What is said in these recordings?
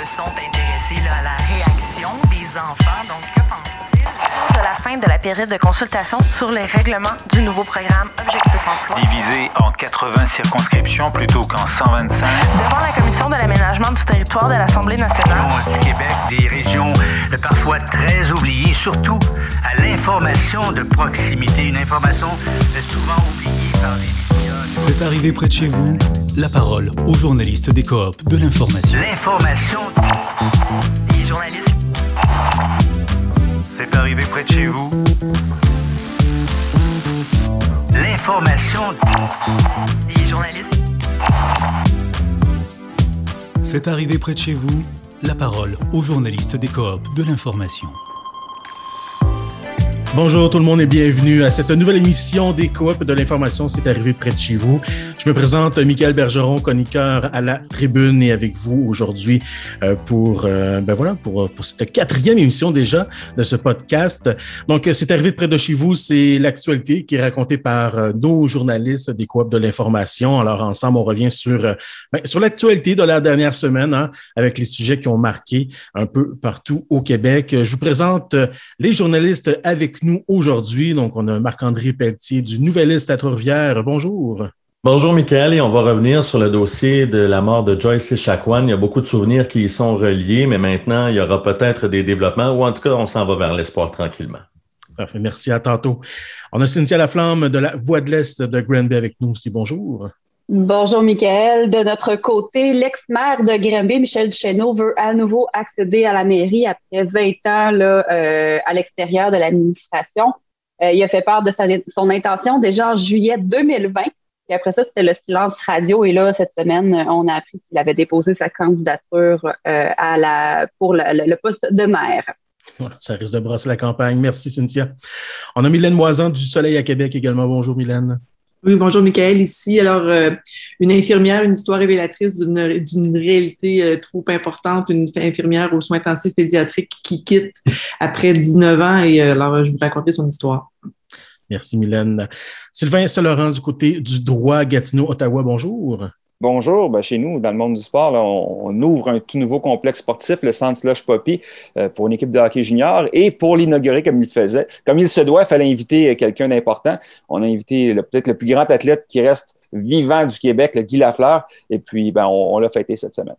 se sont intéressés là, à la réaction des enfants. Donc, que pensent-ils de la fin de la période de consultation sur les règlements du nouveau programme Objectif Emploi? Divisé en 80 circonscriptions plutôt qu'en 125. Devant la commission de l'aménagement du territoire de l'Assemblée nationale. du Québec, des régions parfois très oubliées, surtout à l'information de proximité, une information souvent oubliée par les médias. C'est arrivé près de chez vous, la parole aux journalistes des coops de l'information. L'information Les journalistes. C'est arrivé près de chez vous. L'information Les journalistes. C'est arrivé près de chez vous, la parole aux journalistes des coops de l'information. Bonjour tout le monde et bienvenue à cette nouvelle émission des Coop de l'information. C'est arrivé près de chez vous. Je me présente Michael Bergeron, chroniqueur à la tribune et avec vous aujourd'hui euh, pour euh, ben voilà pour, pour cette quatrième émission déjà de ce podcast. Donc c'est arrivé près de chez vous, c'est l'actualité qui est racontée par euh, nos journalistes des Coop de l'information. Alors ensemble on revient sur euh, ben, sur l'actualité de la dernière semaine hein, avec les sujets qui ont marqué un peu partout au Québec. Je vous présente euh, les journalistes avec nous aujourd'hui. Donc, on a Marc-André Pelletier du Nouvelliste à Trois-Rivières. Bonjour. Bonjour, Michael, et on va revenir sur le dossier de la mort de Joyce Echaquan. Il y a beaucoup de souvenirs qui y sont reliés, mais maintenant, il y aura peut-être des développements, ou en tout cas, on s'en va vers l'espoir tranquillement. Parfait, merci, à tantôt. On a Cynthia Laflamme de la Voix de l'Est de Granby avec nous aussi. Bonjour. Bonjour, Michael. De notre côté, l'ex-maire de Granby, Michel Duchesneau, veut à nouveau accéder à la mairie après 20 ans euh, à l'extérieur de l'administration. Euh, il a fait part de son intention déjà en juillet 2020. Et après ça, c'était le silence radio. Et là, cette semaine, on a appris qu'il avait déposé sa candidature euh, pour le poste de maire. Voilà, ça risque de brasser la campagne. Merci, Cynthia. On a Mylène Moisan du Soleil à Québec également. Bonjour, Mylène. Oui, bonjour Michael. Ici, alors, euh, une infirmière, une histoire révélatrice d'une, réalité euh, trop importante, une infirmière aux soins intensifs pédiatriques qui quitte après 19 ans. Et euh, alors, je vous raconter son histoire. Merci, Mylène. Sylvain Saint-Laurent du côté du droit Gatineau, Ottawa. Bonjour. Bonjour, ben chez nous, dans le monde du sport, on, ouvre un tout nouveau complexe sportif, le Centre Slush Poppy, euh, pour une équipe de hockey junior. Et pour l'inaugurer comme il faisait, comme il se doit, il fallait inviter quelqu'un d'important. On a invité le, peut-être le plus grand athlète qui reste vivant du Québec, le Guy Lafleur. Et puis, ben, on, l'a fêté cette semaine.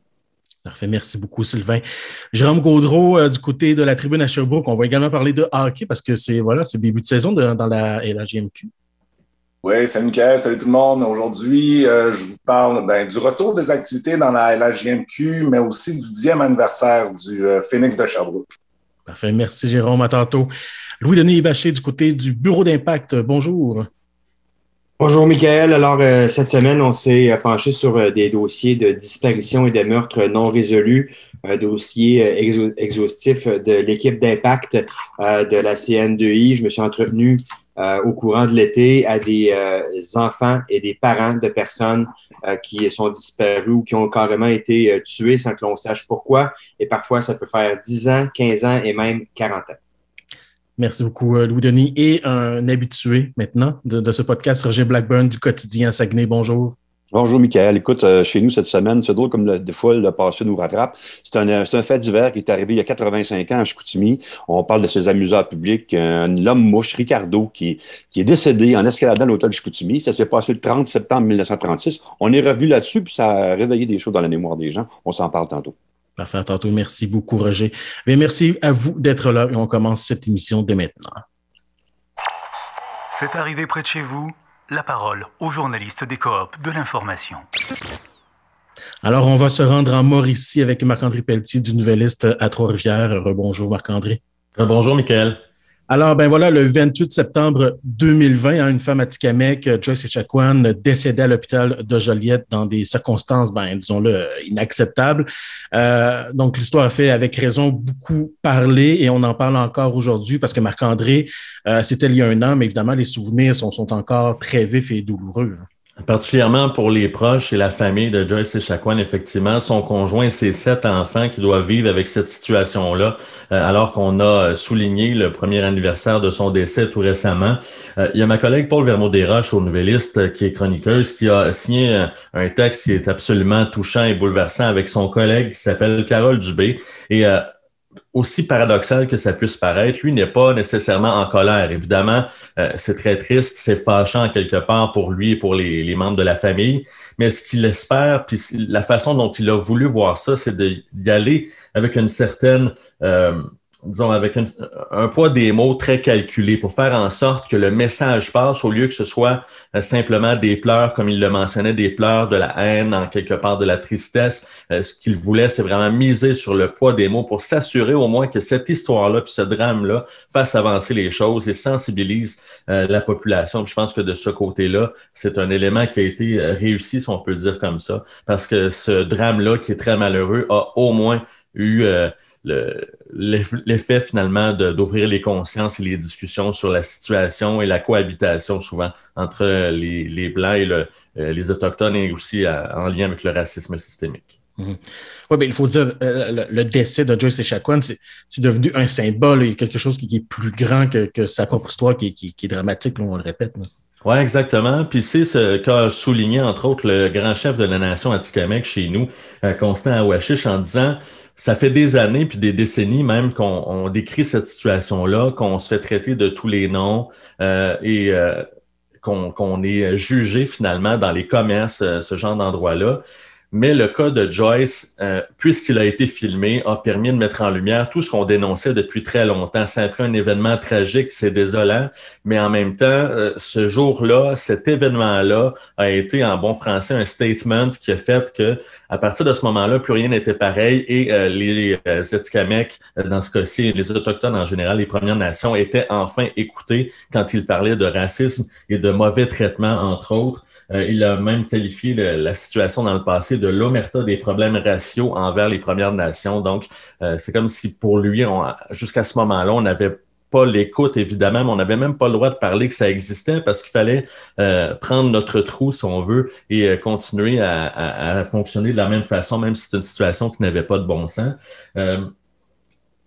Parfait, merci beaucoup, Sylvain. Jérôme Gaudreau, euh, du côté de la tribune à Sherbrooke, on va également parler de hockey parce que c'est voilà, le début de saison dans la GMQ. Oui, salut Mickaël, salut tout le monde. Aujourd'hui, euh, je vous parle ben, du retour des activités dans la LHJMQ, mais aussi du dixième anniversaire du euh, Phoenix de Sherbrooke. Parfait, merci Jérôme, à tantôt. Louis-Denis Baché du côté du Bureau d'impact, bonjour. Bonjour Michael. Alors, euh, cette semaine, on s'est penché sur euh, des dossiers de disparition et de meurtres non résolus, un dossier euh, exhaustif de l'équipe d'impact euh, de la CN2I. Je me suis entretenu euh, au courant de l'été à des enfants et des parents de personnes qui sont disparus ou qui ont carrément été tués sans que l'on sache pourquoi. Et parfois, ça peut faire 10 ans, 15 ans et même 40 ans. Merci beaucoup, Louis-Denis. Et un habitué maintenant de, ce podcast, Roger Blackburn du quotidien Saguenay. Bonjour. Bonjour, Michael. Écoute, euh, chez nous cette semaine, c'est drôle comme le, des fois le passé nous rattrape. C'est un, un, fait divers qui est arrivé il y a 85 ans à Chicoutimi. On parle de ses amuseurs publics. Euh, L'homme mouche, Ricardo, qui, qui est décédé en escaladant l'hôtel de Chicoutimi. Ça s'est passé le 30 septembre 1936. On est revenu là-dessus, puis ça a réveillé des choses dans la mémoire des gens. On s'en parle tantôt. Parfait, tantôt. Merci beaucoup, Roger. Mais merci à vous d'être là et on commence cette émission dès maintenant. C'est arrivé près de chez vous la parole aux journalistes des coops de l'information. Alors, on va se rendre en Mauricie avec Marc-André Pelletier du Nouvelliste à Trois-Rivières. Bonjour, Marc-André. Bonjour, Michael. Alors, ben voilà, le 28 septembre 2020, une femme à Tikamek, Joyce Echaquan, décédée à l'hôpital de Joliette dans des circonstances, ben, disons-le, inacceptables. Euh, donc, l'histoire fait, avec raison, beaucoup parler et on en parle encore aujourd'hui parce que Marc-André, euh, c'était il y a un an, mais évidemment, les souvenirs sont, sont encore très vifs et douloureux. Particulièrement pour les proches et la famille de Joyce Echaquan, effectivement, son conjoint et ses sept enfants qui doivent vivre avec cette situation-là, euh, alors qu'on a souligné le premier anniversaire de son décès tout récemment. Euh, il y a ma collègue Paul Vermeau-Desroches, au Nouvelliste, euh, qui est chroniqueuse, qui a signé un texte qui est absolument touchant et bouleversant avec son collègue qui s'appelle Carole Dubé. Et aussi paradoxal que ça puisse paraître, lui n'est pas nécessairement en colère. Évidemment, euh, c'est très triste, c'est fâchant quelque part pour lui et pour les, membres de la famille, mais ce qu'il espère, puis la façon dont il a voulu voir ça, c'est d'y aller avec une certaine... Euh, disons, avec un, poids des mots très calculé pour faire en sorte que le message passe au lieu que ce soit euh, simplement des pleurs, comme il le mentionnait, des pleurs de la haine, en quelque part de la tristesse. Euh, ce qu'il voulait, c'est vraiment miser sur le poids des mots pour s'assurer au moins que cette histoire-là, puis ce drame-là, fasse avancer les choses et sensibilise euh, la population. je pense que de ce côté-là, c'est un élément qui a été réussi, si on peut dire comme ça, parce que ce drame-là, qui est très malheureux, a au moins eu l'effet finalement d'ouvrir les consciences et les discussions sur la situation et la cohabitation souvent entre les, les Blancs et le, euh, les Autochtones et aussi euh, en lien avec le racisme systémique. Mhm. Oui, mais il faut dire, euh, le, décès de Joyce Echaquan, c'est devenu un symbole, il y a quelque chose qui, est plus grand que, que sa propre histoire, qui, qui, qui est dramatique, on le répète. Oui, exactement. Puis c'est ce qu'a souligné, entre autres, le grand chef de la nation Atikamek chez nous, Constant Awashish, en disant ça fait des années, puis des décennies même, qu'on décrit cette situation-là, qu'on se fait traiter de tous les noms euh, et euh, qu'on est jugé finalement dans les commerces, euh, ce genre d'endroits-là. Mais le cas de Joyce, euh, puisqu'il a été filmé, a permis de mettre en lumière tout ce qu'on dénonçait depuis très longtemps. C'est après un événement tragique, c'est désolant, mais en même temps, euh, ce jour-là, cet événement-là a été en bon français un statement qui a fait que à partir de ce moment-là, plus rien n'était pareil et euh, les euh, dans ce cas-ci, les Autochtones en général, les Premières Nations, étaient enfin écoutés quand ils parlaient de racisme et de mauvais traitements, entre autres. Euh, il a même qualifié la situation dans le passé de l'omerta des problèmes raciaux envers les Premières Nations. Donc, euh, c'est comme si pour lui, jusqu'à ce moment-là, on n'avait pas l'écoute, évidemment, mais on n'avait même pas le droit de parler que ça existait parce qu'il fallait euh, prendre notre trou, si on veut, et continuer à, fonctionner de la même façon, même si c'est une situation qui n'avait pas de bon sens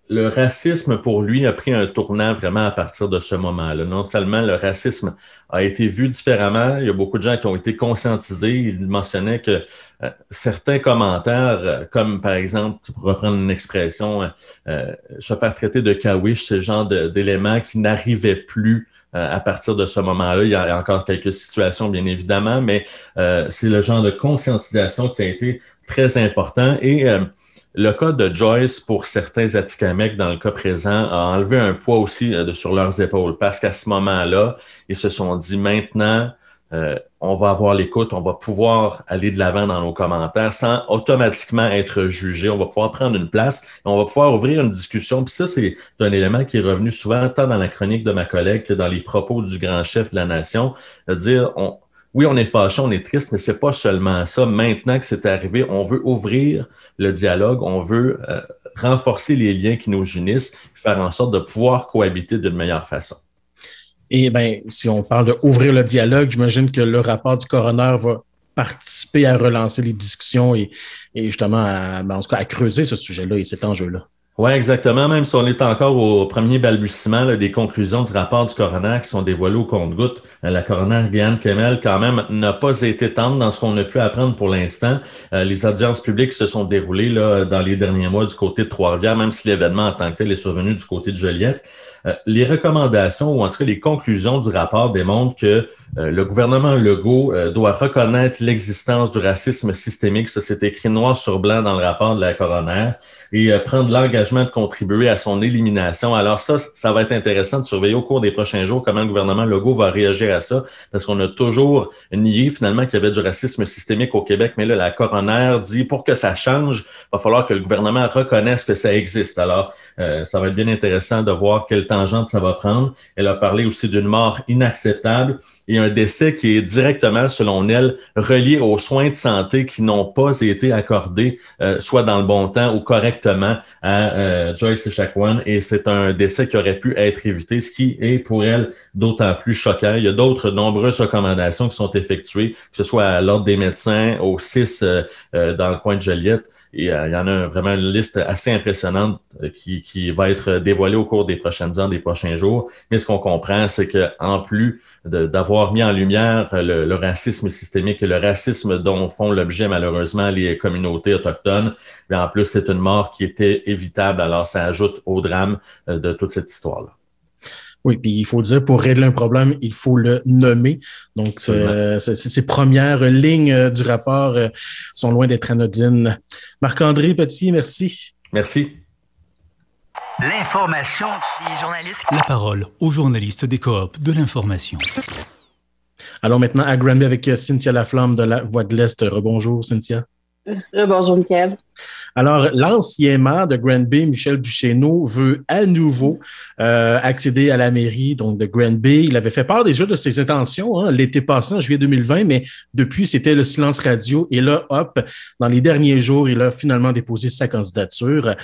le racisme pour lui a pris un tournant vraiment à partir de ce moment-là. Non seulement le racisme a été vu différemment, il y a beaucoup de gens qui ont été conscientisés. Il mentionnait que euh, certains commentaires, euh, comme par exemple, pour reprendre une expression, euh, se faire traiter de kawish, ce genre d'éléments qui n'arrivaient plus à partir de ce moment-là. Il y a encore quelques situations, bien évidemment, mais c'est le genre de conscientisation qui a été très important. Et le cas de Joyce, pour certains Atikamekw, dans le cas présent, a enlevé un poids aussi euh, de, sur leurs épaules parce qu'à ce moment-là, ils se sont dit maintenant, euh, on va avoir l'écoute, on va pouvoir aller de l'avant dans nos commentaires sans automatiquement être jugé. On va pouvoir prendre une place et on va pouvoir ouvrir une discussion. Puis ça, c'est un élément qui est revenu souvent tant dans la chronique de ma collègue que dans les propos du grand chef de la nation, de dire on, oui, on est fâché, on est triste, mais c'est pas seulement ça. Maintenant que c'est arrivé, on veut ouvrir le dialogue, on veut euh, renforcer les liens qui nous unissent, faire en sorte de pouvoir cohabiter d'une meilleure façon. Et bien, si on parle d'ouvrir le dialogue, j'imagine que le rapport du coroner va participer à relancer les discussions et, justement ben, en tout cas, à creuser ce sujet-là et cet enjeu-là. Oui, exactement. Même si on est encore au premier balbutiement des conclusions du rapport du coroner qui sont dévoilées au compte-goutte, euh, la coroner Guyane Kemel, quand même, n'a pas été tendre dans ce qu'on a pu apprendre pour l'instant. Euh, les audiences publiques se sont déroulées là, dans les derniers mois du côté de Trois-Rivières, même si l'événement en tant que tel est survenu du côté de Joliette. Euh, les recommandations, ou en tout cas les conclusions du rapport démontrent que le gouvernement Legault doit reconnaître l'existence du racisme systémique. Ça, c'est écrit noir sur blanc dans le rapport de la coroner et euh, prendre l'engagement de contribuer à son élimination. Alors ça, ça va être intéressant de surveiller au cours des prochains jours comment le gouvernement Legault va réagir à ça, parce qu'on a toujours nié finalement qu'il y avait du racisme systémique au Québec, mais là, la coroner dit pour que ça change, il va falloir que le gouvernement reconnaisse que ça existe. Alors, euh, ça va être bien intéressant de voir quelle tangente ça va prendre. Elle a parlé aussi d'une mort inacceptable et un décès qui est directement, selon elle, relié aux soins de santé qui n'ont pas été accordés, euh, soit dans le bon temps ou correctement à euh, Joyce Echaquan et c'est un décès qui aurait pu être évité, ce qui est pour elle d'autant plus choquant. Il y a d'autres nombreuses recommandations qui sont effectuées, que ce soit à l'Ordre des médecins, au CIS euh, euh, dans le coin de Joliette. Et, il y en a vraiment une liste assez impressionnante qui, qui, va être dévoilée au cours des prochaines heures, des prochains jours. Mais ce qu'on comprend, c'est qu'en plus d'avoir mis en lumière le, le, racisme systémique et le racisme dont font l'objet malheureusement les communautés autochtones, mais en plus, c'est une mort qui était évitable. Alors, ça ajoute au drame de toute cette histoire-là. Oui, puis il faut dire, pour régler un problème, il faut le nommer. Donc, euh, ces premières lignes euh, du rapport euh, sont loin d'être anodines. Marc-André Petit, merci. Merci. L'information des journalistes. La parole aux journalistes des coops de l'information. Allons maintenant à Granby avec Cynthia Laflamme de la Voix de l'Est. Rebonjour, Cynthia. Bonjour, Michael. Alors, l'ancien maire de Granby, Michel Duchesneau, veut à nouveau euh, accéder à la mairie donc de Granby. Il avait fait part déjà de ses intentions hein, l'été passé, en juillet 2020, mais depuis, c'était le silence radio. Et là, hop, dans les derniers jours, il a finalement déposé sa candidature.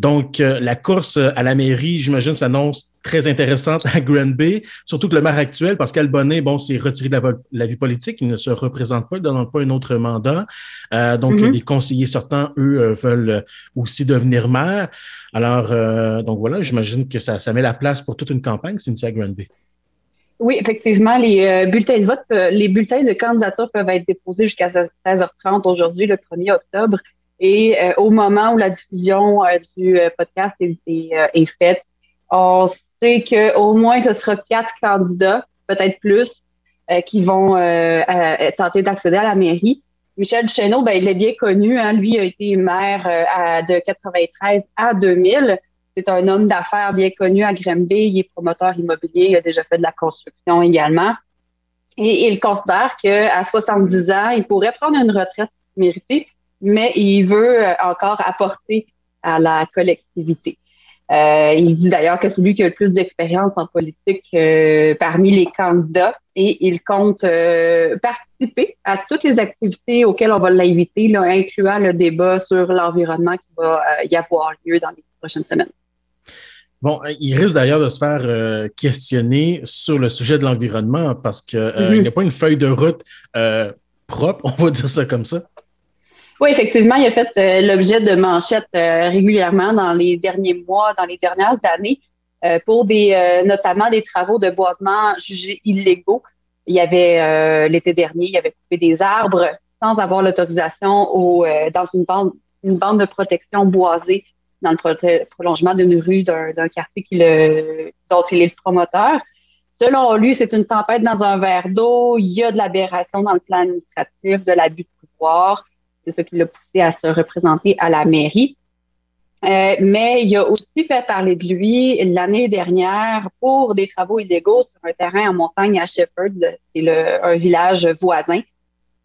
Donc, euh, la course à la mairie, j'imagine, s'annonce très intéressante à Granby, surtout que le maire actuel, Pascal Bonnet, bon, s'est retiré de la, vie politique, il ne se représente pas, il ne demande pas un autre mandat. Euh, donc, mm-hmm. les conseillers sortants, eux, euh, veulent aussi devenir maire. Alors, donc voilà, j'imagine que ça, ça met la place pour toute une campagne, Cynthia Granby. Oui, effectivement, les bulletins de vote, les bulletins de candidature peuvent être déposés jusqu'à 16h30 aujourd'hui, le 1er octobre. Et euh, au moment où la diffusion euh, du euh, podcast est, est, faite, on sait qu'au moins ce sera quatre candidats, peut-être plus, qui vont tenter d'accéder à la mairie. Michel Duchesneau, ben, il est bien connu. Hein. Lui a été maire de 93 à 2000. C'est un homme d'affaires bien connu à Grimby. Il est promoteur immobilier. Il a déjà fait de la construction également. Et il considère qu'à 70 ans, il pourrait prendre une retraite méritée mais il veut euh, encore apporter à la collectivité. Euh, il dit d'ailleurs que c'est lui qui a le plus d'expérience en politique euh, parmi les candidats et il compte euh, participer à toutes les activités auxquelles on va l'inviter, incluant le débat sur l'environnement qui va y avoir lieu dans les prochaines semaines. Bon, il risque d'ailleurs de se faire questionner sur le sujet de l'environnement parce qu'il mm-hmm. n'y a pas une feuille de route propre, on va dire ça comme ça. Oui, effectivement, il a fait euh, l'objet de manchettes euh, régulièrement dans les derniers mois, dans les dernières années, euh, pour des notamment des travaux de boisement jugés illégaux. Il y avait l'été dernier, il avait coupé des arbres sans avoir l'autorisation au dans une bande une bande de protection boisée dans le prolongement d'une rue d'un quartier qui le, dont il est le promoteur. Selon lui, c'est une tempête dans un verre d'eau. Il y a de l'aberration dans le plan administratif, de l'abus de pouvoir. C'est ce qui l'a poussé à se représenter à la mairie. Euh, mais il a aussi fait parler de lui l'année dernière pour des travaux illégaux sur un terrain en montagne à Shefford, c'est un village voisin.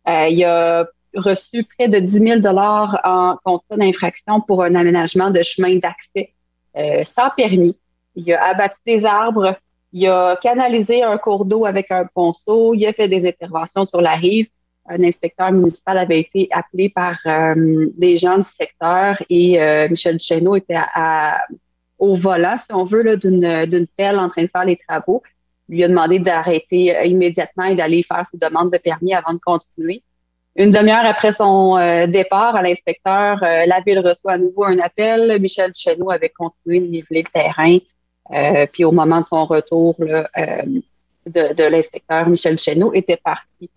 Euh, il a reçu près de 10 000 dollars en constat d'infraction pour un aménagement de chemin d'accès euh, sans permis. Il a abattu des arbres, il a canalisé un cours d'eau avec un ponceau, il a fait des interventions sur la rive un inspecteur municipal avait été appelé par euh, des gens du secteur et euh, Michel Duchesneau était à, au volant, si on veut, d'une pelle en train de faire les travaux. Il lui a demandé d'arrêter euh, immédiatement et d'aller faire ses demandes de permis avant de continuer. Une demi-heure après son départ à l'inspecteur, la ville reçoit à nouveau un appel. Michel Duchesneau avait continué de niveler le terrain. puis au moment de son retour là, de, de l'inspecteur, Michel Duchesneau était parti.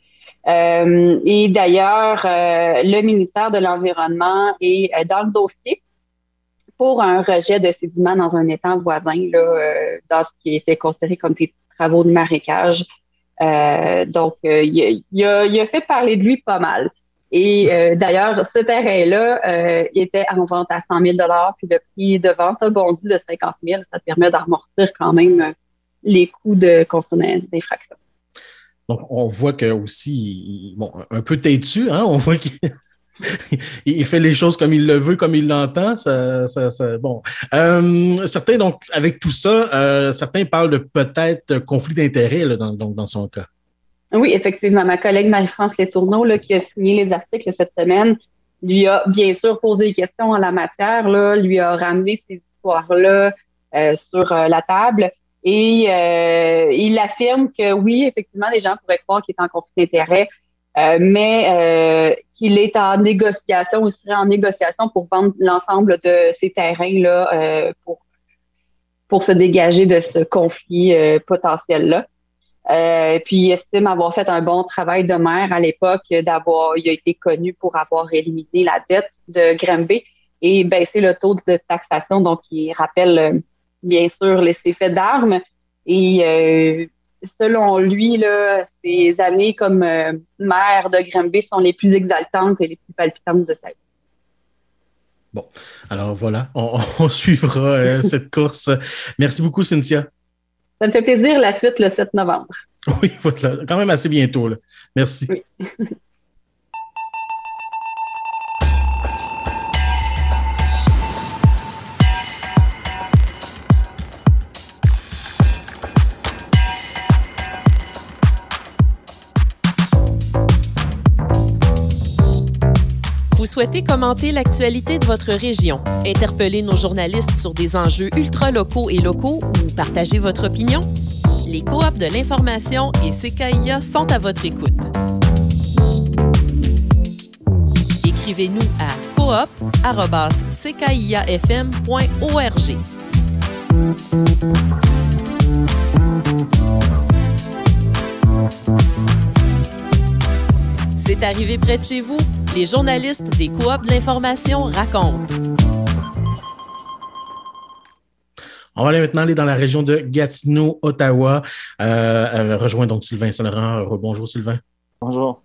Euh, et d'ailleurs, euh, le ministère de l'Environnement est euh, dans le dossier pour un rejet de sédiments dans un étang voisin, là, dans ce qui était considéré comme des travaux de marécage. donc, il, a, fait parler de lui pas mal. Et d'ailleurs, ce terrain-là, était en vente à 100 000 puis le prix de vente a bondi de 50 000 Ça permet d'amortir quand même les coûts de consommation d'infraction. Donc, on voit que aussi, bon, un peu têtu, hein, on voit qu'il il fait les choses comme il le veut, comme il l'entend. Ça, ça, bon. Euh, certains, donc, avec tout ça, euh, certains parlent de peut-être conflit d'intérêts dans, dans son cas. Oui, effectivement. Ma collègue Marie-France Letourneau, là, qui a signé les articles cette semaine, lui a bien sûr posé des questions en la matière, là, lui a ramené ces histoires-là euh, sur la table. Et il affirme que oui, effectivement, les gens pourraient croire qu'il est en conflit d'intérêts, mais qu'il est en négociation ou serait en négociation pour vendre l'ensemble de ces terrains-là pour, pour se dégager de ce conflit potentiel-là. Euh, puis il estime avoir fait un bon travail de maire à l'époque, d'avoir, il a été connu pour avoir éliminé la dette de Granby et baissé le taux de taxation. Donc, il rappelle euh, bien sûr les effets d'armes. Et euh, selon lui, là, ces années comme maire de Granby sont les plus exaltantes et les plus palpitantes de sa vie. Bon, alors voilà, on, on suivra cette course. Merci beaucoup, Cynthia. Ça me fait plaisir. La suite le 7 novembre. Oui, voilà. Quand même assez bientôt. Là. Merci. Oui. souhaitez commenter l'actualité de votre région, interpeller nos journalistes sur des enjeux ultra-locaux et locaux ou partager votre opinion? Les coops de l'information et CKIA sont à votre écoute. Écrivez-nous à coop.ckiafm.org. C'est arrivé près de chez vous? Les journalistes des coops de l'information racontent. On va aller maintenant aller dans la région de Gatineau, Ottawa. Euh, euh rejoint donc Sylvain Saint-Laurent. Bonjour Sylvain. Bonjour.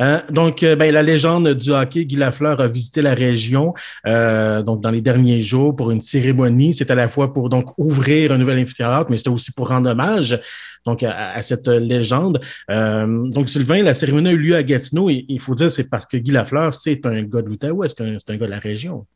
Euh, donc, euh, ben, la légende du hockey, Guy Lafleur a visité la région euh, donc dans les derniers jours pour une cérémonie. C'est à la fois pour ouvrir un nouvel amphithéâtre, mais c'était aussi pour rendre hommage à, cette légende. donc, Sylvain, la cérémonie a eu lieu à Gatineau il faut dire c'est parce que Guy Lafleur, c'est un gars de l'Outaouais, c'est un gars de la région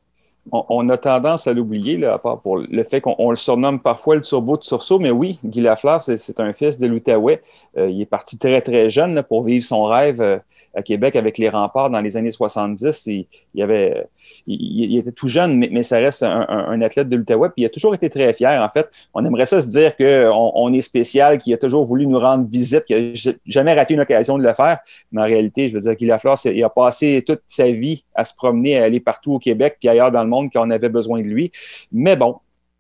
on, a tendance à l'oublier, à part pour le fait qu'on le surnomme parfois le turbo de sursaut, mais oui, Guy Lafleur, c'est un fils de l'Outaouais. Euh, il est parti très, très jeune pour vivre son rêve euh, à Québec avec les remparts dans les années 70. Il, il était tout jeune, mais, ça reste un, athlète de l'Outaouais, puis il a toujours été très fier. En fait, on aimerait ça se dire qu'on on est spécial, qu'il a toujours voulu nous rendre visite, qu'il n'a jamais raté une occasion de le faire. Mais en réalité, je veux dire, Guy Lafleur, il a passé toute sa vie à se promener, à aller partout au Québec, puis ailleurs dans le monde qu'on avait besoin de lui. Mais bon,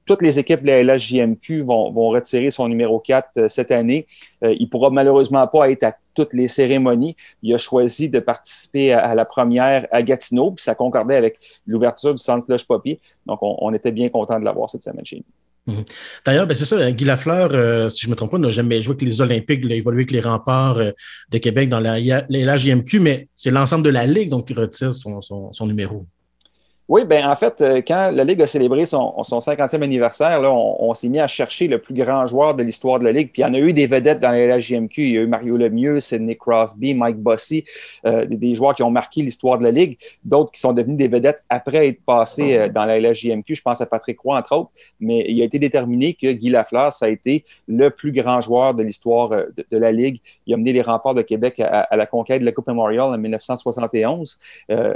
toutes les équipes de la LHJMQ vont, retirer son numéro 4 euh, cette année. Euh, il ne pourra malheureusement pas être à toutes les cérémonies. Il a choisi de participer à, la première à Gatineau, puis ça concordait avec l'ouverture du centre Slush Poppy. Donc, on, était bien content de l'avoir cette semaine chez nous. Mhm. D'ailleurs, ben c'est ça, Guy Lafleur, euh, si je ne me trompe pas, n'a jamais joué avec les Olympiques, il a évolué avec les remparts de Québec dans la, LHJMQ, mais c'est l'ensemble de la Ligue donc, qui retire son numéro. Oui, ben en fait, euh, quand la Ligue a célébré son, son 50e anniversaire, on, s'est mis à chercher le plus grand joueur de l'histoire de la Ligue. Puis il y en a eu des vedettes dans la JMQ. Il y a eu Mario Lemieux, Sidney Crosby, Mike Bossy, euh, des, joueurs qui ont marqué l'histoire de la Ligue. D'autres qui sont devenus des vedettes après être passés euh, dans la JMQ. Je pense à Patrick Roy, entre autres. Mais il a été déterminé que Guy Lafleur, ça a été le plus grand joueur de l'histoire de, la Ligue. Il a mené les remparts de Québec à, à la conquête de la Coupe Memorial en 1971.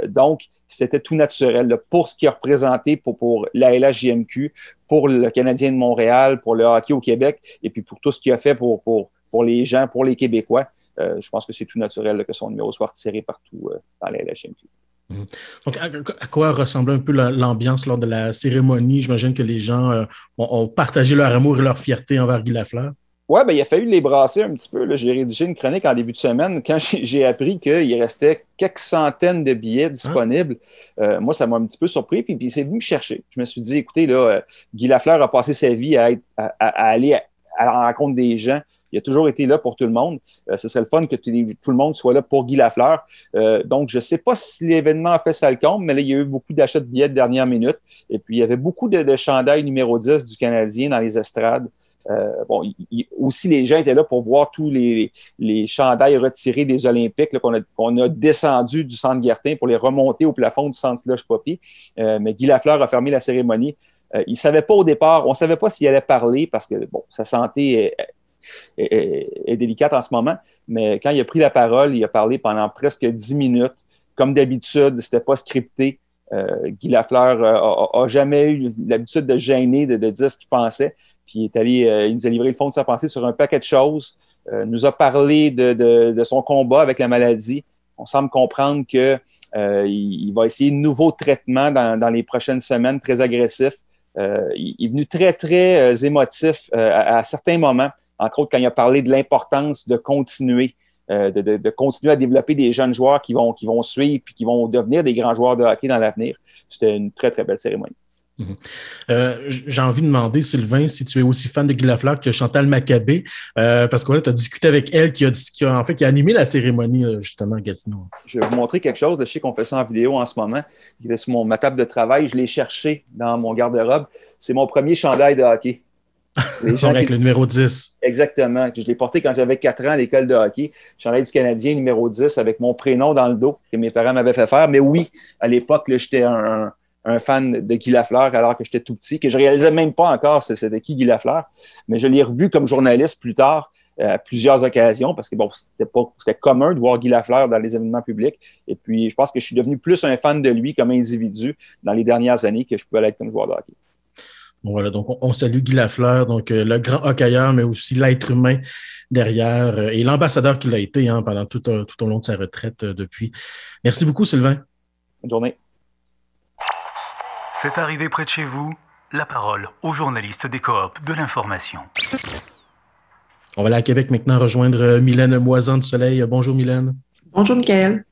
donc, c'était tout naturel pour ce qui a représenté pour, pour la LHJMQ, pour le Canadien de Montréal, pour le hockey au Québec, et puis pour tout ce qu'il a fait pour, pour, pour les gens, pour les Québécois. Euh, je pense que c'est tout naturel que son numéro soit retiré partout euh, dans la LHJMQ. Mmh. Donc, à, quoi ressemblait un peu l'ambiance lors de la cérémonie? J'imagine que les gens euh, ont, partagé leur amour et leur fierté envers Guy Lafleur. Oui, ben, il a fallu les brasser un petit peu. J'ai rédigé une chronique en début de semaine quand j'ai appris qu'il restait quelques centaines de billets disponibles. Euh, moi, ça m'a un petit peu surpris, puis, puis c'est venu me chercher. Je me suis dit, écoutez, là, euh, Guy Lafleur a passé sa vie à, aller à, la rencontre des gens. Il a toujours été là pour tout le monde. Euh, ce serait le fun que tout le monde soit là pour Guy Lafleur. donc, je ne sais pas si l'événement a fait ça le compte, mais là, il y a eu beaucoup d'achats de billets de dernière minute. Et puis, il y avait beaucoup de, de chandails numéro 10 du Canadien dans les estrades. Euh, bon, aussi, les gens étaient là pour voir tous les, les chandails retirés des Olympiques qu'on a, a descendu du centre Guertin pour les remonter au plafond du centre Slush Poppy. Euh, mais Guy Lafleur a fermé la cérémonie. Euh, il ne savait pas au départ, on ne savait pas s'il allait parler parce que bon, sa santé est, délicate en ce moment. Mais quand il a pris la parole, il a parlé pendant presque dix minutes. comme d'habitude, c'était pas scripté. Euh, Guy Lafleur a, jamais eu l'habitude de gêner, de, dire ce qu'il pensait. Puis il, est allé, il nous a livré le fond de sa pensée sur un paquet de choses. nous a parlé de, son combat avec la maladie. On semble comprendre qu'il il va essayer de nouveaux traitements dans, les prochaines semaines, très agressifs. Euh, il est venu très, très euh, émotif euh, à, certains moments, entre autres quand il a parlé de l'importance de continuer. De, continuer à développer des jeunes joueurs qui vont, qui vont suivre puis qui vont devenir des grands joueurs de hockey dans l'avenir. C'était une très, très belle cérémonie. Mhm. J'ai envie de demander, Sylvain, si tu es aussi fan de Guy Lafleur que Chantal Maccabé, parce que tu as discuté avec elle qui a, qui a, en fait, qui a animé la cérémonie, justement, à Gatineau. Je vais vous montrer quelque chose. Je sais qu'on fait ça en vidéo en ce moment. Il est sur mon, ma table de travail. Je l'ai cherché dans mon garde-robe. C'est mon premier chandail de hockey. avec le numéro 10. Exactement. Je l'ai porté quand j'avais 4 ans à l'école de hockey. Chandail du Canadien, numéro 10, avec mon prénom dans le dos que mes parents m'avaient fait faire. Mais oui, à l'époque, j'étais un un fan de Guy Lafleur alors que j'étais tout petit, que je réalisais même pas encore c'était qui Guy Lafleur, mais je l'ai revu comme journaliste plus tard euh, à plusieurs occasions parce que bon, c'était pas c'était commun de voir Guy Lafleur dans les événements publics. Et puis, je pense que je suis devenu plus un fan de lui comme individu dans les dernières années que je pouvais l'être comme joueur de hockey. Bon, voilà, donc on, salue Guy Lafleur, donc euh, le grand hockeyeur, mais aussi l'être humain derrière euh, et l'ambassadeur qu'il a été hein, pendant tout, tout, au long de sa retraite depuis. Merci beaucoup, Sylvain. Bonne journée. C'est arrivé près de chez vous, la parole aux journalistes des coops de l'information. On va aller à Québec maintenant rejoindre euh, Mylène Moisan de Soleil. Bonjour Mylène. Bonjour Michael.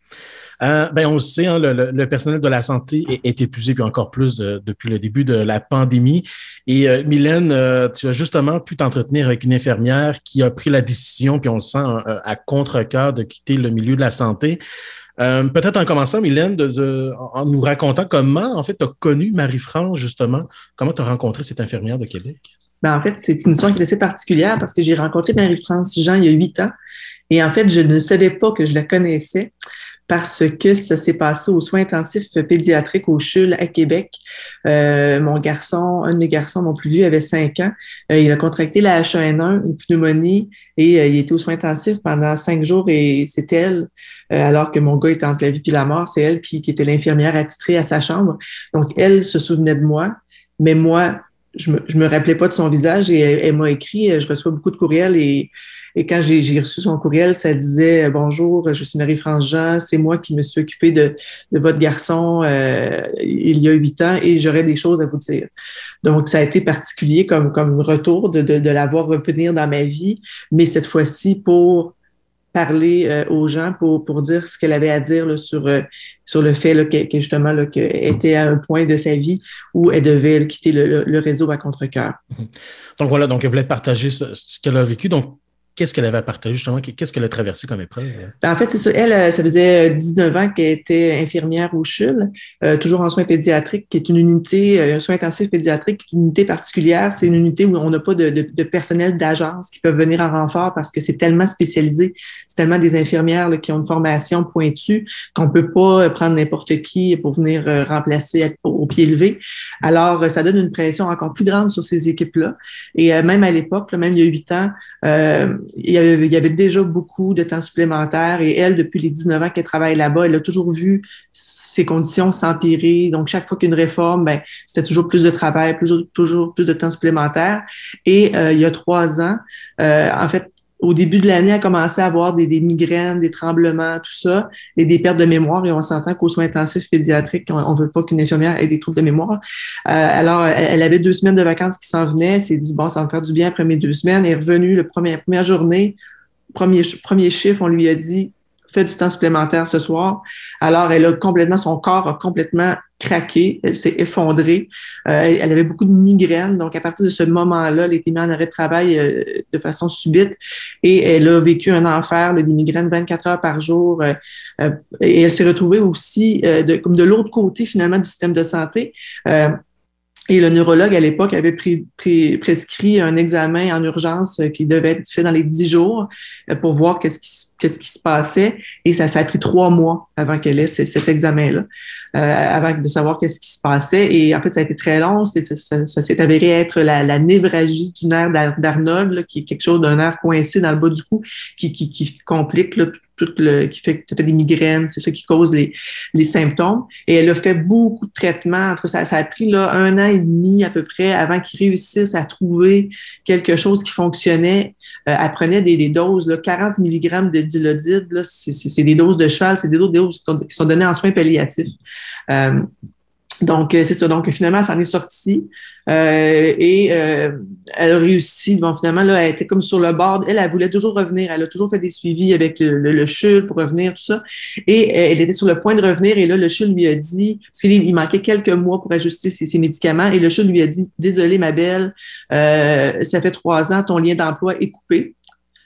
Euh, ben on le sait, hein, le, personnel de la santé est, épuisé, puis encore plus depuis le début de la pandémie. Et euh, Mylène, tu as justement pu t'entretenir avec une infirmière qui a pris la décision, puis on le sent à contre-cœur, de quitter le milieu de la santé. Euh, peut-être en commençant, Mylène, en nous racontant comment, en fait, tu as connu Marie-France, justement, comment tu as rencontré cette infirmière de Québec? Ben, en fait, c'est une histoire qui est assez particulière parce que j'ai rencontré Marie-France Jean il y a huit ans. Et en fait, je ne savais pas que je la connaissais parce que ça s'est passé aux soins intensifs pédiatriques au CHUL à Québec. Euh, mon garçon, un de mes garçons, mon plus vieux, avait cinq ans. Euh, il a contracté la H1N1, une pneumonie, et euh, il était aux soins intensifs pendant cinq jours et c'est elle, alors que mon gars était entre la vie et la mort, c'est elle qui était l'infirmière attitrée à sa chambre. Donc, elle se souvenait de moi, mais moi, je me, me rappelais pas de son visage et elle, m'a écrit, je reçois beaucoup de courriels et, quand j'ai reçu son courriel, ça disait Bonjour, je suis Marie-France c'est moi qui me suis occupée de, de votre garçon euh, il y a huit ans et j'aurais des choses à vous dire. Donc, ça a été particulier comme, comme retour de, de, de la voir revenir dans ma vie, mais cette fois-ci pour parler euh, aux gens pour, pour dire ce qu'elle avait à dire là, sur, euh, sur le fait qu'elle que justement était à un point de sa vie où elle devait quitter le, le, réseau à contre-cœur. Donc voilà, donc elle voulait partager ce, ce qu'elle a vécu. Donc qu'est-ce qu'elle avait à partager justement? Qu'est-ce qu'elle a traversé comme épreuve? Ben, en fait, c'est ça. Elle, euh, ça faisait 19 ans qu'elle était infirmière au CHUL, euh, toujours en soins pédiatriques, qui est une unité, euh, un soin intensif pédiatrique, une unité particulière. C'est une unité où on n'a pas de, personnel d'agence qui peuvent venir en renfort parce que c'est tellement spécialisé. C'est tellement des infirmières qui ont une formation pointue qu'on peut pas prendre n'importe qui pour venir remplacer au pied levé. Alors, ça donne une pression encore plus grande sur ces équipes-là. Et même à l'époque, même il y a huit ans, il y, avait, il y avait déjà beaucoup de temps supplémentaire et elle, depuis les 19 ans qu'elle travaille là-bas, elle a toujours vu ses conditions s'empirer. Donc, chaque fois qu'une réforme, ben, c'était toujours plus de travail, toujours, plus de temps supplémentaire. Et euh, il y a trois ans, euh, en fait, au début de l'année, elle a commencé à avoir des, migraines, des tremblements, tout ça, et des pertes de mémoire. Et on s'entend qu'aux soins intensifs pédiatriques, on ne veut pas qu'une infirmière ait des troubles de mémoire. Euh, alors, elle, avait deux semaines de vacances qui s'en venaient. S'est dit, bon, ça va faire du bien après mes deux semaines. Elle est revenue le premier, première journée, premier, premier chiffre, on lui a dit, fait du temps supplémentaire ce soir. Alors, elle a complètement, son corps a complètement craqué, elle s'est effondrée. Euh, elle avait beaucoup de migraines. Donc, à partir de ce moment-là, elle était mise en arrêt de travail euh, de façon subite et elle a vécu un enfer, des migraines 24 heures par jour. Euh, et elle s'est retrouvée aussi de, comme de l'autre côté, finalement, du système de santé Et le neurologue, à l'époque, avait prescrit un examen en urgence euh, qui devait être fait dans les dix jours euh, pour voir qu'est-ce qui, qu'est-ce qui se passait. Et ça, ça a pris trois mois avant qu'elle ait cet examen-là, euh, avant de savoir qu'est-ce qui se passait. Et en fait, ça a été très long. Ça, s'est avéré être la, la névragie du nerf d'Arnold, qui est quelque chose d'un nerf coincé dans le bas du cou, qui, qui, qui complique là, tout, le, qui fait, ça fait des migraines. C'est ça qui cause les, les symptômes. Et elle a fait beaucoup de traitements. Ça, ça a pris là, un an et demi à peu près avant qu'ils réussissent à trouver quelque chose qui fonctionnait. Euh, prenait des, doses, là, 40 mg de dilodide, c'est des doses de cheval, c'est des doses qui sont données en soins palliatifs. Euh, donc, euh, c'est ça. Donc, finalement, ça en est sorti. Euh, et euh, elle a réussi. Bon, finalement, là, elle était comme sur le bord. Elle, elle voulait toujours revenir. Elle a toujours fait des suivis avec le, le, CHUL pour revenir, tout ça. Et elle était sur le point de revenir. Et là, le CHUL lui a dit, parce qu'il manquait quelques mois pour ajuster ses, ses, médicaments. Et le CHUL lui a dit, désolé, ma belle, ça fait trois ans, ton lien d'emploi est coupé.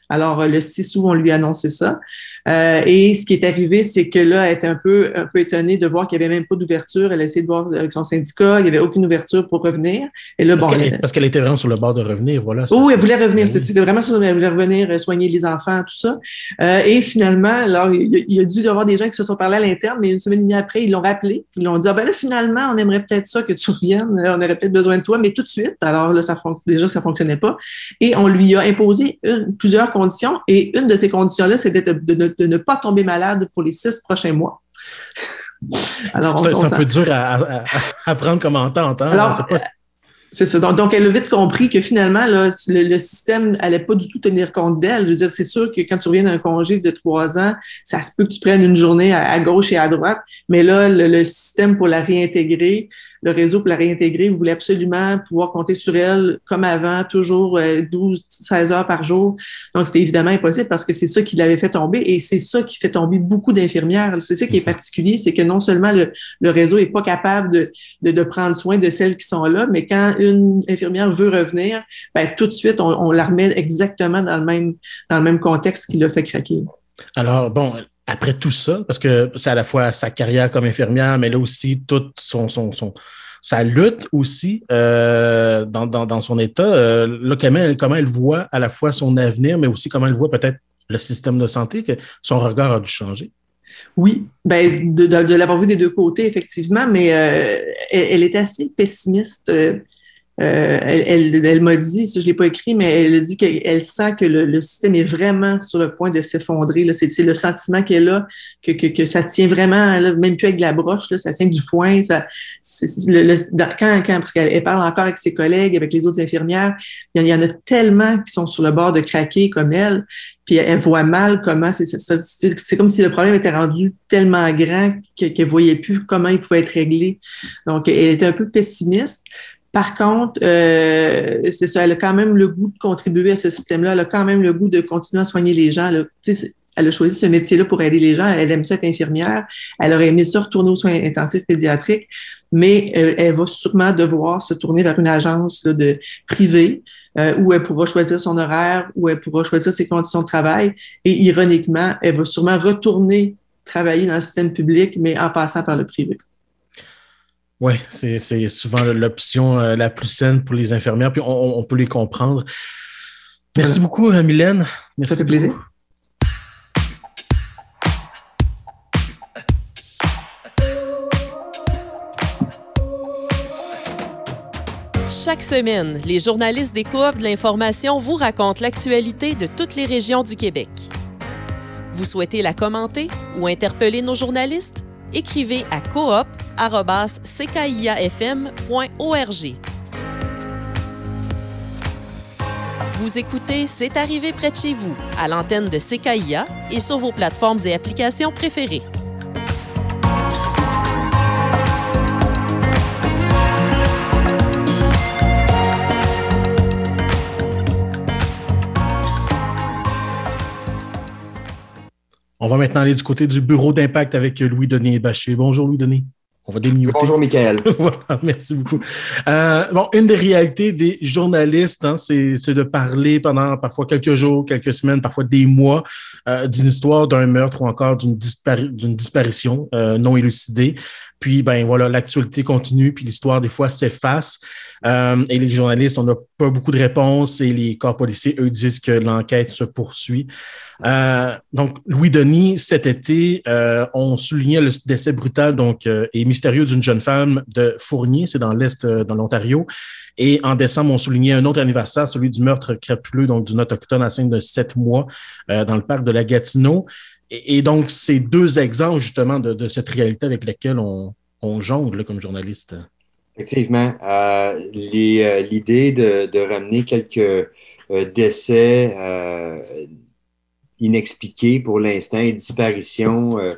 Alors, le 6 août, on lui a annoncé ça. Euh, et ce qui est arrivé, c'est que là, elle était un peu, un peu étonnée de voir qu'il n'y avait même pas d'ouverture. Elle a essayé de voir avec son syndicat, il n'y avait aucune ouverture pour revenir. Et là, parce bon, qu'elle, parce qu'elle était vraiment sur le bord de revenir, voilà. oui, elle voulait revenir. C'était vraiment ça. Elle voulait revenir, euh, soigner les enfants, tout ça. Euh, et finalement, alors, il, y a dû y avoir des gens qui se sont parlé à l'interne, mais une semaine et demie après, ils l'ont rappelé. Ils l'ont dit, ah ben là, finalement, on aimerait peut-être ça que tu reviennes. On aurait peut-être besoin de toi, mais tout de suite. Alors là, ça déjà, ça fonctionnait pas. Et on lui a imposé une, plusieurs conditions. Et une de ces conditions-là, c'était de, de, de ne pas tomber malade pour les six prochains mois. Alors, c'est un peu dur à, à, prendre comme entente. Hein? Alors, c'est ça. Donc, elle a vite compris que finalement, là, le, système n'allait pas du tout tenir compte d'elle. Je veux dire, c'est sûr que quand tu reviens d'un congé de trois ans, ça se peut que tu prennes une journée à, gauche et à droite, mais là, le, système pour la réintégrer, le réseau pour la réintégrer, voulait absolument pouvoir compter sur elle comme avant, toujours 12, euh, 16 heures par jour. Donc, c'était évidemment impossible parce que c'est ça qui l'avait fait tomber et c'est ça qui fait tomber beaucoup d'infirmières. C'est ça qui est particulier, c'est que non seulement le, le réseau est pas capable de, de, de, prendre soin de celles qui sont là, mais quand une infirmière veut revenir, ben, tout de suite, on, on la remet exactement dans le même, dans le même contexte qui l'a fait craquer. Alors, bon, après tout ça, parce que c'est à la fois sa carrière comme infirmière, mais là aussi toute son, son, son sa lutte aussi euh, dans, dans, dans, son état. Euh, là, comment elle, voit à la fois son avenir, mais aussi comment elle voit peut-être le système de santé, que son regard a dû changer. Oui, ben, de l'avoir vu des deux côtés, effectivement, mais euh, elle, elle, est assez pessimiste. Euh, elle, elle, m'a dit, je ne l'ai pas écrit, mais elle a dit qu'elle sent que le, système est vraiment sur le point de s'effondrer. C'est le sentiment qu'elle a, que, que, que, ça tient vraiment, même plus avec la broche, là, ça tient du foin. Ça, le, quand, quand, parce qu'elle parle encore avec ses collègues, avec les autres infirmières, il y, en a tellement qui sont sur le bord de craquer comme elle, puis elle voit mal comment c'est comme si le problème était rendu tellement grand qu'elle ne voyait plus comment il pouvait être réglé. Donc, elle est un peu pessimiste. Par contre, euh, c'est ça, elle a quand même le goût de contribuer à ce système-là. Elle a quand même le goût de continuer à soigner les gens. Elle a choisi ce métier-là pour aider les gens. Elle aime ça être infirmière. Elle aurait aimé ça retourner aux soins intensifs pédiatriques, mais euh, elle va sûrement devoir se tourner vers une agence de privée euh, où elle pourra choisir son horaire, où elle pourra choisir ses conditions de travail. Et ironiquement, elle va sûrement retourner travailler dans le système public, mais en passant par le privé. Oui, c'est souvent l'option euh, la plus saine pour les infirmières, puis on, peut les comprendre. Merci beaucoup, euh, Mylène. Merci Ça fait plaisir. Chaque semaine, les journalistes des Coop de l'information vous racontent l'actualité de toutes les régions du Québec. Vous souhaitez la commenter ou interpeller nos journalistes? Écrivez à coop.ckiafm.org. Vous écoutez C'est arrivé près de chez vous, à l'antenne de CKIA et sur vos plateformes et applications préférées. On va maintenant aller du côté du bureau d'impact avec Louis-Denis Bachir. Bonjour Louis-Denis. On va démuter. Bonjour, Michael. voilà, merci beaucoup. Euh, bon, une des réalités des journalistes, hein, c'est de parler pendant parfois quelques jours, quelques semaines, parfois des mois, euh, d'une histoire, d'un meurtre ou encore d'une dispari disparition euh, non élucidée. Puis, ben voilà, l'actualité continue, puis l'histoire, des fois, s'efface. Euh, et les journalistes, on n'a pas beaucoup de réponses et les corps policiers, eux, disent que l'enquête se poursuit. Euh, donc, Louis Denis, cet été, euh, on soulignait le décès brutal donc, et mystérieux d'une jeune femme de Fournier, c'est dans l'Est, dans l'Ontario. Et en décembre, on soulignait un autre anniversaire, celui du meurtre crapuleux, donc d'une autochtone enceinte de sept mois dans le parc de la Gatineau. Et, donc, c'est deux exemples justement de, cette réalité avec laquelle on, on jongle comme journaliste. Effectivement. Euh, L'idée de, ramener quelques euh, décès euh, inexpliqués pour l'instant et disparitions euh,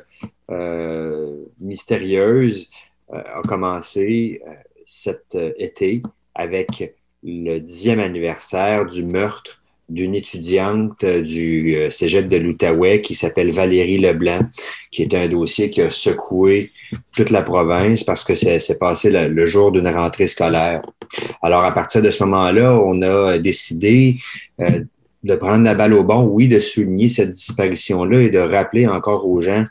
euh, mystérieuses a commencé cet été avec le dixième anniversaire du meurtre d'une étudiante du cégep de l'Outaouais qui s'appelle Valérie Leblanc, qui est un dossier qui a secoué toute la province parce que c'est passé le, jour d'une rentrée scolaire. Alors, à partir de ce moment-là, on a décidé euh, de prendre la balle au bon, oui, de souligner cette disparition-là et de rappeler encore aux gens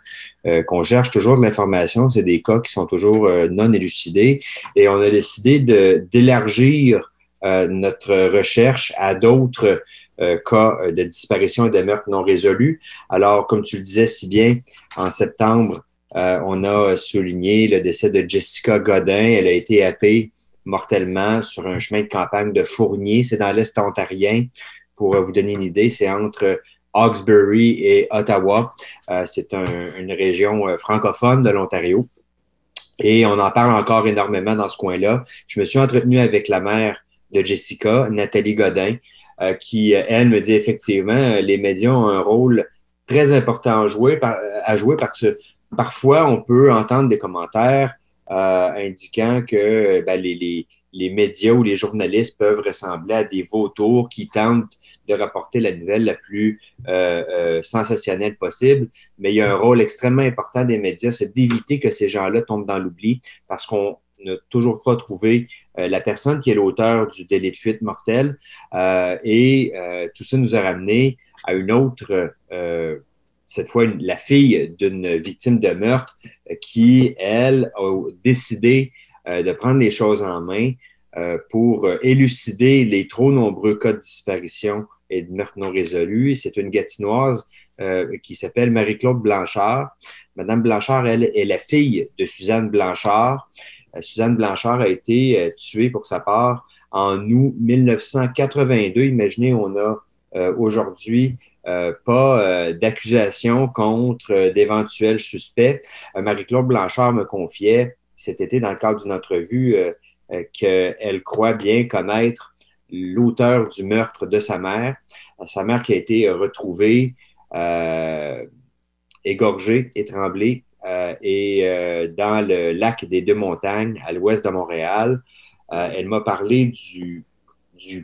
euh, qu'on cherche toujours de l'information. C'est des cas qui sont toujours euh, non élucidés. Et on a décidé d'élargir euh, notre recherche à d'autres euh, cas de disparition et de meurtres non résolus. Alors, comme tu le disais si bien, en septembre, euh, on a souligné le décès de Jessica Godin. Elle a été happée mortellement sur un chemin de campagne de Fournier. C'est dans l'Est ontarien. Pour vous donner une idée, c'est entre Hawkesbury et Ottawa. Euh, c'est un, une région euh, francophone de l'Ontario. Et on en parle encore énormément dans ce coin-là. Je me suis entretenu avec la mère de Jessica, Nathalie Godin, euh, qui, elle, me dit effectivement, les médias ont un rôle très important à jouer, à jouer parce que parfois, on peut entendre des commentaires euh, indiquant que ben, les, les, les, médias ou les journalistes peuvent ressembler à des vautours qui tentent de rapporter la nouvelle la plus euh, euh, sensationnelle possible. Mais il y a un rôle extrêmement important des médias, c'est d'éviter que ces gens-là tombent dans l'oubli parce qu'on n'a toujours pas trouvé euh, la personne qui est l'auteur du délit de fuite mortel. Euh, et euh, tout ça nous a ramené à une autre cette fois la fille d'une victime de meurtre qui, elle, a décidé euh, de prendre les choses en main euh, pour élucider les trop nombreux cas de disparition et de meurtre non résolus. C'est une gatinoise euh, qui s'appelle Marie-Claude Blanchard. Madame Blanchard, elle, est la fille de Suzanne Blanchard. Suzanne Blanchard a été tuée pour sa part en août 1982. Imaginez, on a aujourd'hui euh, pas euh, d'accusation contre euh, d'éventuels suspects. Marie-Claude Blanchard me confiait cet été dans le cadre d'une entrevue qu'elle croit bien connaître l'auteur du meurtre de sa mère. Sa mère qui a été retrouvée égorgée, étranglée et dans le lac des Deux-Montagnes à l'ouest de Montréal. elle m'a parlé du,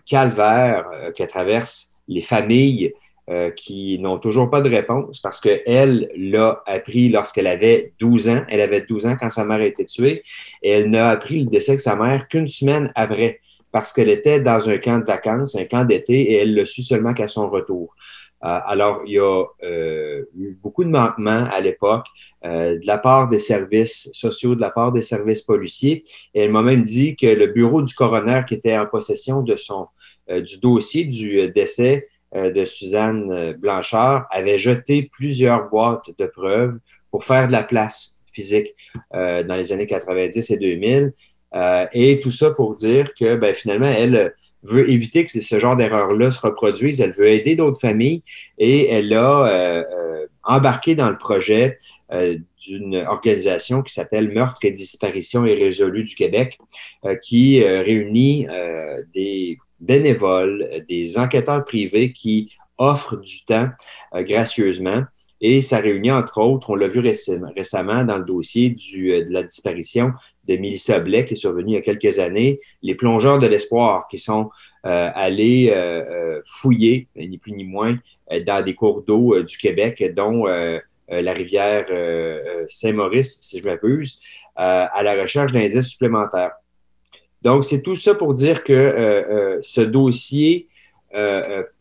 calvaire que traversent les familles euh, qui n'ont toujours pas de réponse parce qu'elle l'a appris lorsqu'elle avait 12 ans. Elle avait 12 ans quand sa mère a été tuée et elle n'a appris le décès de sa mère qu'une semaine après parce qu'elle était dans un camp de vacances, un camp d'été et elle le su seulement qu'à son retour. Euh, alors, il y a euh, eu beaucoup de manquements à l'époque euh, de la part des services sociaux, de la part des services policiers. Et elle m'a même dit que le bureau du coroner qui était en possession de son, du dossier du décès euh, de Suzanne euh, Blanchard avait jeté plusieurs boîtes de preuves pour faire de la place physique euh, dans les années 90 et 2000. et tout ça pour dire que ben, finalement, elle veut éviter que ce genre d'erreur-là se reproduise. Elle veut aider d'autres familles et elle a embarqué dans le projet d'une organisation qui s'appelle Meurtre et disparition irrésolue du Québec, qui réunit des bénévoles, euh, des enquêteurs privés qui offrent du temps euh, gracieusement. Et ça réunit, entre autres, on l'a vu récemment dans le dossier euh, de la disparition de Mélissa Blais, qui est survenue il y a quelques années, les plongeurs de l'espoir qui sont euh, allés euh, fouiller, ni plus ni moins, dans des cours d'eau du Québec, dont la rivière Saint-Maurice, si je m'abuse, à la recherche d'indices supplémentaires. Donc, c'est tout ça pour dire que ce dossier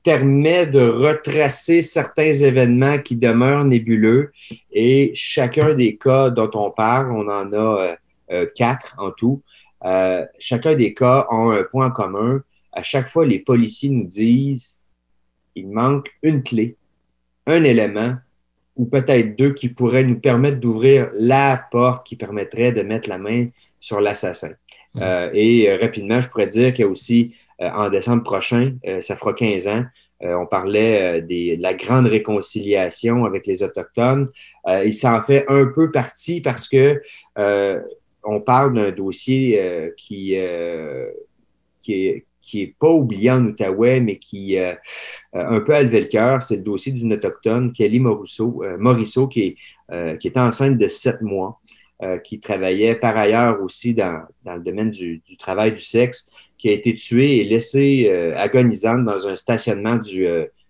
permet de retracer certains événements qui demeurent nébuleux et chacun des cas dont on parle, on en a quatre en tout, chacun des cas ont un point commun. À chaque fois, les policiers nous disent il manque une clé, un élément ou peut-être deux qui pourraient nous permettre d'ouvrir la porte qui permettrait de mettre la main sur l'assassin. Mmh. Euh, et euh, rapidement, je pourrais dire qu'il y a aussi, euh, en décembre prochain, ça fera 15 ans, on parlait de la grande réconciliation avec les Autochtones. il s'en fait un peu partie parce que on parle d'un dossier qui, qui est n'est pas oublié en Outaouais, mais qui euh, euh, un peu a levé le cœur, c'est le dossier d'une autochtone, Kelly Morisseau, euh, qui, est, qui était enceinte de sept mois, qui travaillait par ailleurs aussi dans, dans le domaine du, travail du sexe, qui a été tuée et laissée agonisante dans un stationnement du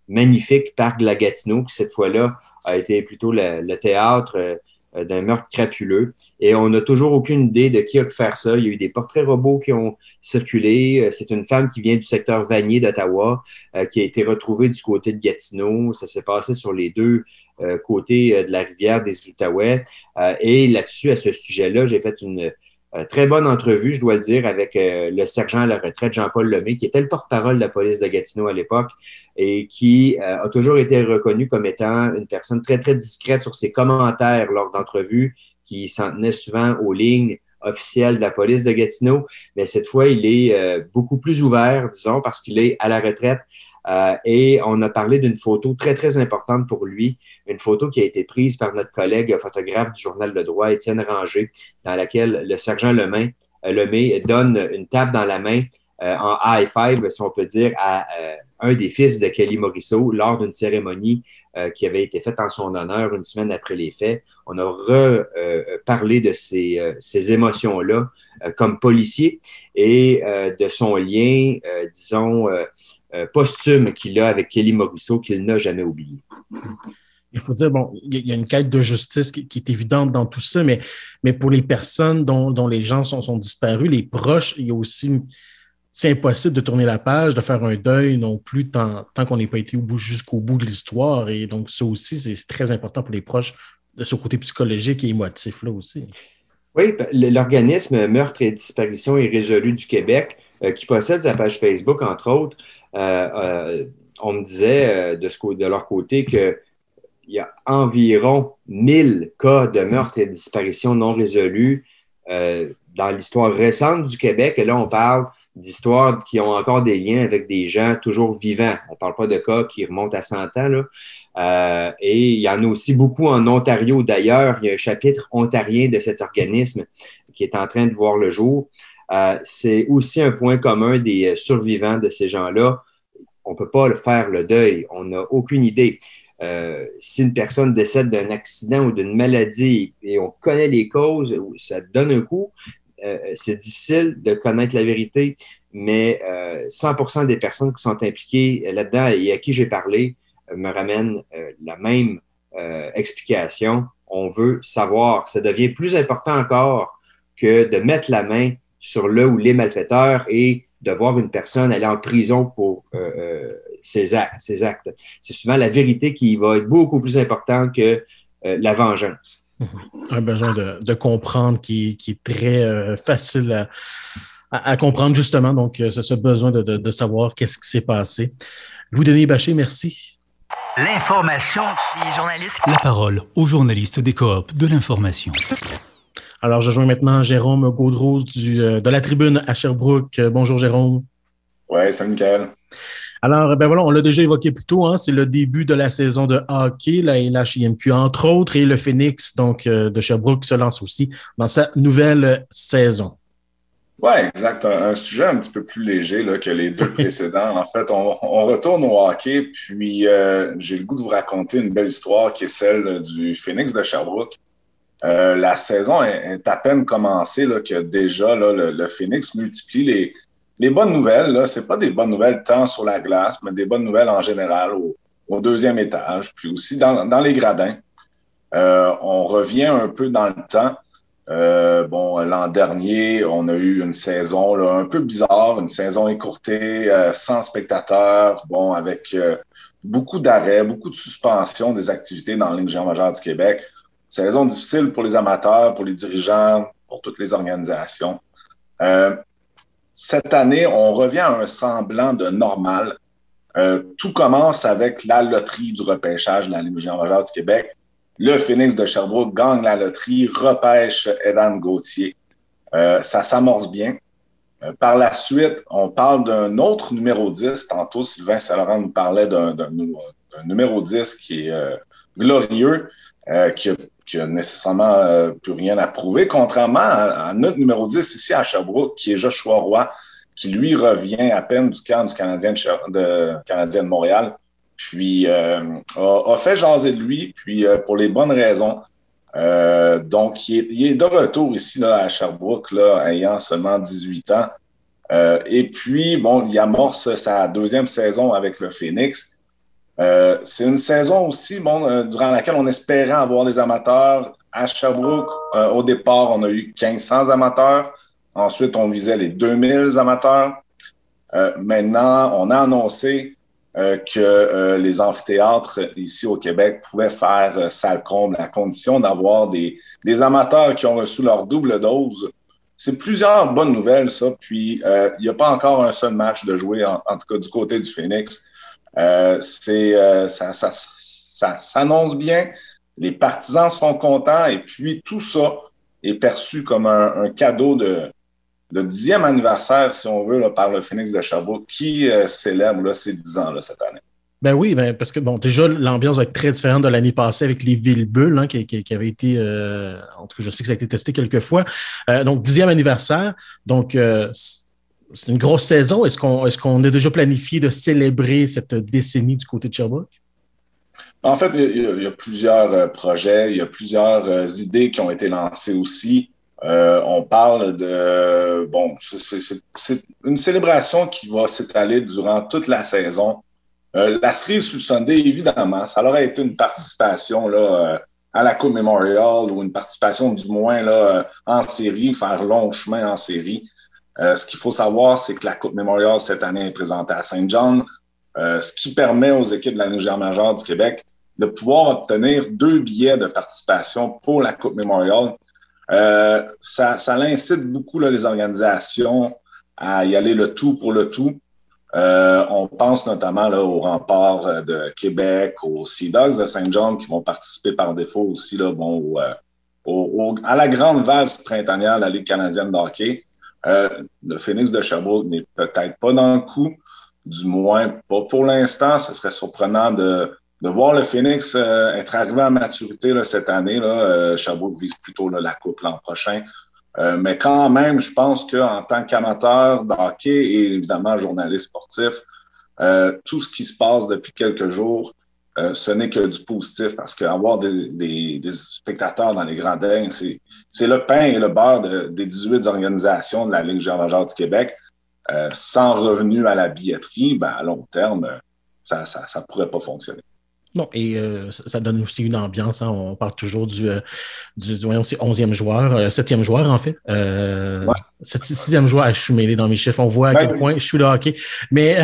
magnifique parc de la Gatineau, qui cette fois-là a été plutôt le, théâtre euh, d'un meurtre crapuleux. Et on n'a toujours aucune idée de qui a pu faire ça. Il y a eu des portraits robots qui ont circulé. Euh, c'est une femme qui vient du secteur Vanier d'Ottawa, euh, qui a été retrouvée du côté de Gatineau. Ça s'est passé sur les deux côtés de la rivière des Outaouais. et là-dessus, à ce sujet-là, j'ai fait une euh, très bonne entrevue, je dois le dire, avec euh, le sergent à la retraite, Jean-Paul Lemay, qui était le porte-parole de la police de Gatineau à l'époque et qui euh, a toujours été reconnu comme étant une personne très, très discrète sur ses commentaires lors d'entrevues, qui s'en tenait souvent aux lignes officielles de la police de Gatineau. Mais cette fois, il est beaucoup plus ouvert, disons, parce qu'il est à la retraite euh, et on a parlé d'une photo très, très importante pour lui, une photo qui a été prise par notre collègue photographe du journal Le Droit, Étienne Ranger, dans laquelle le sergent Lemay, euh, donne une tape dans la main euh, en high five, si on peut dire, à un des fils de Kelly Morisseau lors d'une cérémonie qui avait été faite en son honneur une semaine après les faits. On a reparlé de ces, ces émotions-là comme policier et de son lien, disons, euh, posthume qu'il a avec Kelly Morisseau qu'il n'a jamais oublié. Il faut dire, bon, il y a une quête de justice qui, est évidente dans tout ça, mais, mais pour les personnes dont, dont les gens sont, sont, disparus, les proches, il y a aussi, c'est impossible de tourner la page, de faire un deuil non plus tant, tant qu'on n'est pas été jusqu'au bout de l'histoire. Et donc, ça aussi, c'est très important pour les proches de ce côté psychologique et émotif là aussi. Oui, ben, l'organisme Meurtre et disparition irrésolue du Québec, euh, qui possède sa page Facebook, entre autres, euh, euh, on me disait de, ce, de leur côté qu'il y a environ 1000 cas de meurtre et de disparition non résolus dans l'histoire récente du Québec. Et là, on parle d'histoires qui ont encore des liens avec des gens toujours vivants. On ne parle pas de cas qui remontent à 100 ans. Et il y en a aussi beaucoup en Ontario. D'ailleurs, il y a un chapitre ontarien de cet organisme qui est en train de voir le jour. Euh, c'est aussi un point commun des euh, survivants de ces gens-là. On ne peut pas faire le deuil. On n'a aucune idée. Euh, si une personne décède d'un accident ou d'une maladie et on connaît les causes, ça donne un coup, c'est difficile de connaître la vérité, mais 100% des personnes qui sont impliquées là-dedans et à qui j'ai parlé me ramènent la même explication. On veut savoir. Ça devient plus important encore que de mettre la main sur le ou les malfaiteurs et de voir une personne aller en prison pour euh, euh, ses, actes, ses actes. C'est souvent la vérité qui va être beaucoup plus importante que euh, la vengeance. Un besoin de, comprendre qui, est très facile à, comprendre, justement. Donc, c'est ce besoin de, savoir qu'est-ce qui s'est passé. Louis-Denis Bachet, merci. L'information des journalistes. La parole aux journalistes des coops de l'information. Alors, je joins maintenant Jérôme Gaudreau du, euh, de la tribune à Sherbrooke. Euh, bonjour, Jérôme. Oui, salut, Michael. Alors, ben voilà, on l'a déjà évoqué plus tôt, hein, c'est le début de la saison de hockey, la LHIMQ entre autres, et le Phoenix donc, euh, de Sherbrooke se lance aussi dans sa nouvelle saison. Oui, exact. Un, sujet un petit peu plus léger là, que les deux précédents. En fait, on, retourne au hockey, puis j'ai le goût de vous raconter une belle histoire qui est celle du Phoenix de Sherbrooke. Euh, la saison est, à peine commencée, là, que déjà là, le, Phoenix multiplie les, bonnes nouvelles. Ce n'est pas des bonnes nouvelles tant sur la glace, mais des bonnes nouvelles en général au, deuxième étage, puis aussi dans, les gradins. on revient un peu dans le temps. bon, l'an dernier, on a eu une saison là, un peu bizarre, une saison écourtée, sans spectateurs, bon, avec beaucoup d'arrêts, beaucoup de suspensions des activités dans la Ligue majeure du Québec. Saison difficile pour les amateurs, pour les dirigeants, pour toutes les organisations. Euh, cette année, on revient à un semblant de normal. Euh, tout commence avec la loterie du repêchage de la Ligue majeure du Québec. Le Phoenix de Sherbrooke gagne la loterie, repêche Edan Gauthier. Euh, ça s'amorce bien. Euh, par la suite, on parle d'un autre numéro 10. Tantôt, Sylvain Saint-Laurent nous parlait d'un numéro 10 qui est euh, glorieux, euh, qui, a, nécessairement plus rien à prouver, contrairement à, notre numéro 10 ici à Sherbrooke, qui est Joshua Roy, qui lui revient à peine du camp du Canadien de, Canadien de Montréal, puis a, a, fait jaser de lui, puis pour les bonnes raisons. Euh, donc, il est, de retour ici là, à Sherbrooke, là, ayant seulement 18 ans. Euh, et puis, bon, il amorce sa deuxième saison avec le Phoenix. Euh, c'est une saison aussi bon, durant laquelle on espérait avoir des amateurs. À Sherbrooke, au départ, on a eu 1500 amateurs. Ensuite, on visait les 2000 amateurs. maintenant, on a annoncé euh, que euh, les amphithéâtres ici au Québec pouvaient faire euh, salle comble à condition d'avoir des, des, amateurs qui ont reçu leur double dose. C'est plusieurs bonnes nouvelles, ça. Puis, il n'y a pas encore un seul match de jouer, en, tout cas du côté du Phoenix. C'est ça, ça, ça s'annonce bien. Les partisans sont contents et puis tout ça est perçu comme un cadeau de, dixième anniversaire, si on veut, par le Phoenix de Chabot, qui euh, célèbre là, ses dix ans là, cette année. Ben oui, ben parce que bon, déjà, l'ambiance va être très différente de l'année passée avec les villes bulles hein, qui, avait été, euh, en tout cas, je sais que ça a été testé quelques fois. Euh, donc, dixième anniversaire. Donc, c'est une grosse saison. Est-ce qu'on est, déjà planifié de célébrer cette décennie du côté de Sherbrooke? En fait, il y, a, plusieurs projets, il y a plusieurs idées qui ont été lancées aussi. Euh, on parle de bon, c'est une célébration qui va s'étaler durant toute la saison. Euh, la cerise le Sunday, évidemment, ça aurait été une participation là, euh, à la Coupe Memorial ou une participation du moins là, en série, faire long chemin en série. Ce qu'il faut savoir, c'est que la Coupe Memorial cette année est présentée à Saint John, ce qui permet aux équipes de la Nouvelle majeure du Québec de pouvoir obtenir deux billets de participation pour la Coupe Memorial euh, ça, ça incite beaucoup les organisations à y aller le tout pour le tout. Euh, on pense notamment aux remparts euh, de Québec, aux Sea Dogs de Saint John qui vont participer par défaut aussi à la grande valse printanière de la Ligue canadienne de hockey. Le Phoenix de Sherbrooke n'est peut-être pas dans le coup, du moins pas pour l'instant. Ce serait surprenant de, de voir le Phoenix euh, être arrivé à maturité là, cette année, là, euh, vise plutôt la Coupe l'an prochain. Euh, mais quand même, je pense qu'en tant qu'amateur d'hockey et évidemment journaliste sportif, tout ce qui se passe depuis quelques jours, ce n'est que du positif parce qu'avoir des, des, des, spectateurs dans les grands dingues, c'est le pain et le beurre de, des 18 organisations de la Ligue générale du Québec. sans revenu à la billetterie, ben, à long terme, ça ne ça, ça pourrait pas fonctionner. Non, et euh, ça, donne aussi une ambiance. Hein. On parle toujours du, euh, du, 11e joueur, 7e euh, joueur en fait. Euh, ouais. 6e joueur, je suis mêlé dans mes chiffres. On voit à quel point je suis le hockey. Mais.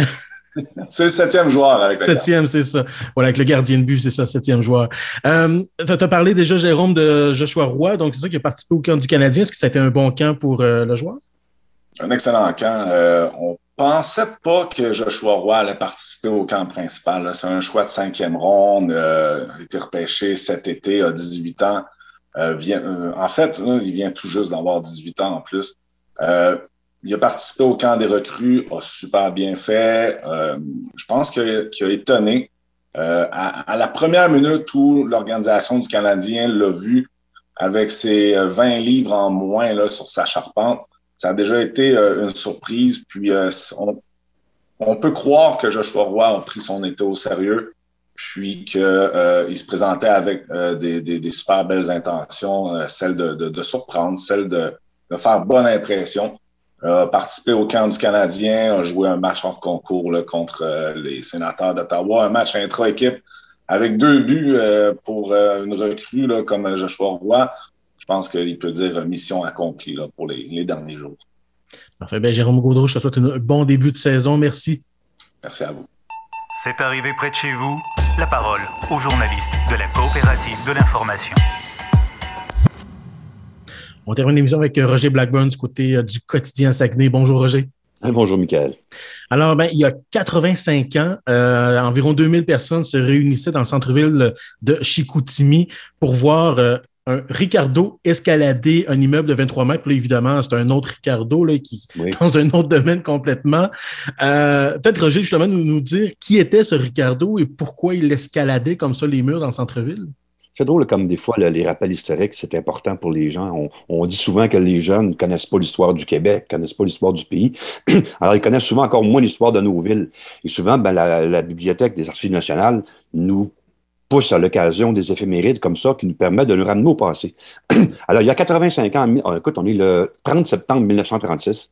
c'est le septième joueur avec Septième, c'est ça. Voilà, avec le gardien de but, c'est ça, septième joueur. Euh, tu as parlé déjà, Jérôme, de Joshua Roy, donc c'est ça qui a participé au camp du Canadien. Est-ce que ça a été un bon camp pour le joueur? Un excellent camp. on pensais pas que Joshua Roy allait participer au camp principal. C'est un choix de cinquième ronde. Euh, il a été repêché cet été, à 18 ans. Euh, vient, euh, en fait, il vient tout juste d'avoir 18 ans en plus. Il a participé au camp des recrues, a super bien fait. je pense qu'il a étonné. À, à, la première minute où l'organisation du Canadien l'a vu avec ses 20 livres en moins là, sur sa charpente, ça a déjà été euh, une surprise. Puis euh, on, peut croire que Joshua Roy a pris son été au sérieux, puis qu'il euh, se présentait avec des, super belles intentions, celle de, surprendre, celle de, faire bonne impression. A participé au camp du Canadien, a joué un match hors concours contre les sénateurs d'Ottawa, un match intra-équipe avec deux buts euh, pour euh, une recrue là, comme Joshua Roy, je pense qu'il peut dire mission accomplie là, pour les, les, derniers jours. Parfait. Bien, Jérôme Gaudreau, je te souhaite un bon début de saison. Merci. Merci à vous. C'est arrivé près de chez vous. La parole aux journalistes de la coopérative de l'information. On termine l'émission avec Roger Blackburn du côté du quotidien Saguenay. Bonjour Roger. Bonjour, Michael. Alors, ben, il y a 85 ans, euh, environ 2000 personnes se réunissaient dans le centre-ville de Chicoutimi pour voir euh, un Ricardo escalader un immeuble de 23 mètres. Là, évidemment, c'est un autre Ricardo là, qui oui. dans un autre domaine complètement. Euh, Peut-être, Roger, justement, nous, nous dire qui était ce Ricardo et pourquoi il escaladait comme ça les murs dans le centre-ville? C'est drôle, comme des fois, les rappels historiques, c'est important pour les gens. On, dit souvent que les jeunes ne connaissent pas l'histoire du Québec, ne connaissent pas l'histoire du pays. Alors, ils connaissent souvent encore moins l'histoire de nos villes. Et souvent, ben, la, Bibliothèque des Archives nationales nous pousse à l'occasion des éphémérides comme ça qui nous permettent de nous ramener au passé. Alors, il y a 85 ans, écoute, on est le 30 septembre 1936.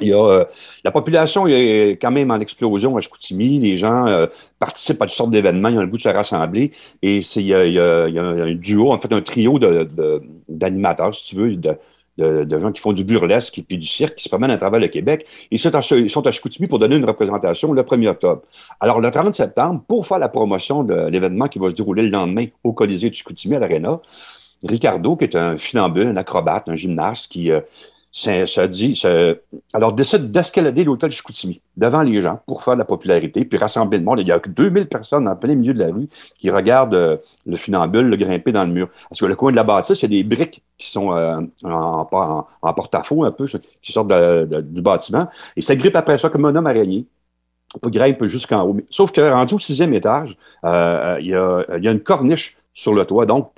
Il y a, euh, la population est quand même en explosion à Chicoutimi. Les gens euh, participent à toutes sortes d'événements. Ils ont le goût de se rassembler. Et il, y a, un duo, en fait, un trio de, de, d'animateurs, si tu veux, de, de, gens qui font du burlesque et puis du cirque qui se promènent à travers le Québec. Ils sont à, ils pour donner une représentation le 1er octobre. Alors, le 30 septembre, pour faire la promotion de l'événement qui va se dérouler le lendemain au Colisée de Chicoutimi à l'Arena, Ricardo, qui est un funambule, un acrobate, un gymnaste qui... Euh, ça, dit, alors décide d'escalader l'hôtel Chicoutimi devant les gens pour faire de la popularité, puis rassembler le monde. Il y a que 2000 personnes en plein milieu de la rue qui regardent euh, le funambule le grimper dans le mur. Parce que le coin de la bâtisse, il y a des briques qui sont euh, en, porte-à-faux un peu, qui sortent du bâtiment, et ça grippe après ça comme un homme araignée. On grimpe jusqu'en haut. Sauf que rendu au sixième étage, euh, il y a une corniche sur le toit. Donc,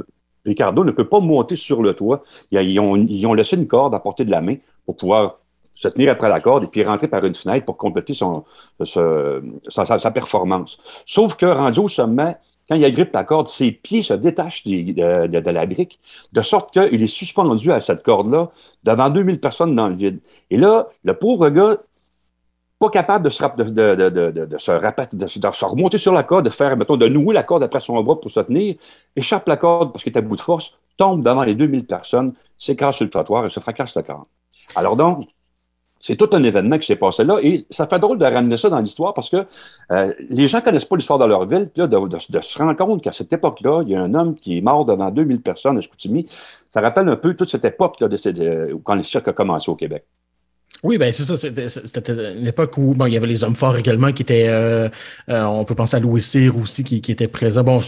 Ricardo ne peut pas monter sur le toit. Ils ont, laissé une corde à portée de la main pour pouvoir se tenir après la corde et puis rentrer par une fenêtre pour compléter sa, performance. Sauf que rendu au sommet, quand il agrippe la corde, ses pieds se détachent de, de la brique, de sorte qu'il est suspendu à cette corde-là devant 2000 personnes dans le vide. Et là, le pauvre gars pas capable de se, de, de, de, de, se, de, se remonter sur la corde, de faire, mettons, de nouer la corde après son bras pour se tenir, échappe la corde parce qu'il est à bout de force, tombe devant les 2000 personnes, s'écrase sur le trottoir et se fracasse le corps. Alors donc, c'est tout un événement qui s'est passé là et ça fait drôle de ramener ça dans l'histoire parce que euh, les gens connaissent pas l'histoire de leur ville, puis là, de, se rendre compte qu'à cette époque-là, il y a un homme qui est mort devant 2000 personnes à Chicoutimi. Ça rappelle un peu toute cette époque là, quand le cirque a commencé au Québec. Oui, ben c'est ça. C'était une époque où bon, il y avait les hommes forts également qui étaient. Euh, euh, on peut penser à Louis Cyr aussi qui, qui était présent. Bon,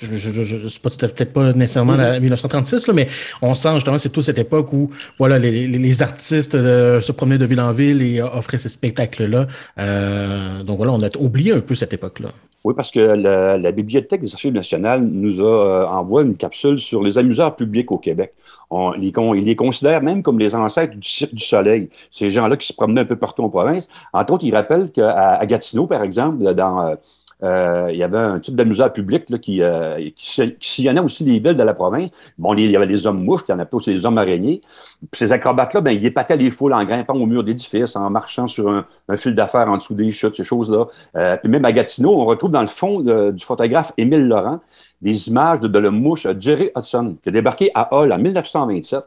je, je, je, je sais pas, peut-être pas nécessairement la 1936, là, mais on sent justement c'est toute cette époque où voilà les, les, les artistes euh, se promenaient de ville en ville et offraient ces spectacles-là. Euh, donc voilà, on a oublié un peu cette époque-là. Oui, parce que la, la, Bibliothèque des Archives nationales nous a euh, une capsule sur les amuseurs publics au Québec. On les, ils les considèrent même comme les ancêtres du Cirque du Soleil. Ces gens-là qui se promenaient un peu partout en province. Entre autres, ils rappellent qu'à Gatineau, par exemple, dans euh, il y avait un type d'amuseur public là, qui, euh, qui, qui sillonnait aussi les villes de la province. Bon, il y avait les hommes mouches, il y en avait aussi les hommes araignées. Puis ces acrobates-là, ben, ils épataient les foules en grimpant au mur d'édifices, en marchant sur un, un fil d'affaires en dessous des chutes, ces choses-là. Euh, puis même à Gatineau, on retrouve dans le fond du photographe Émile Laurent des images de, de la mouche Jerry Hudson, qui a débarqué à Hull en 1927.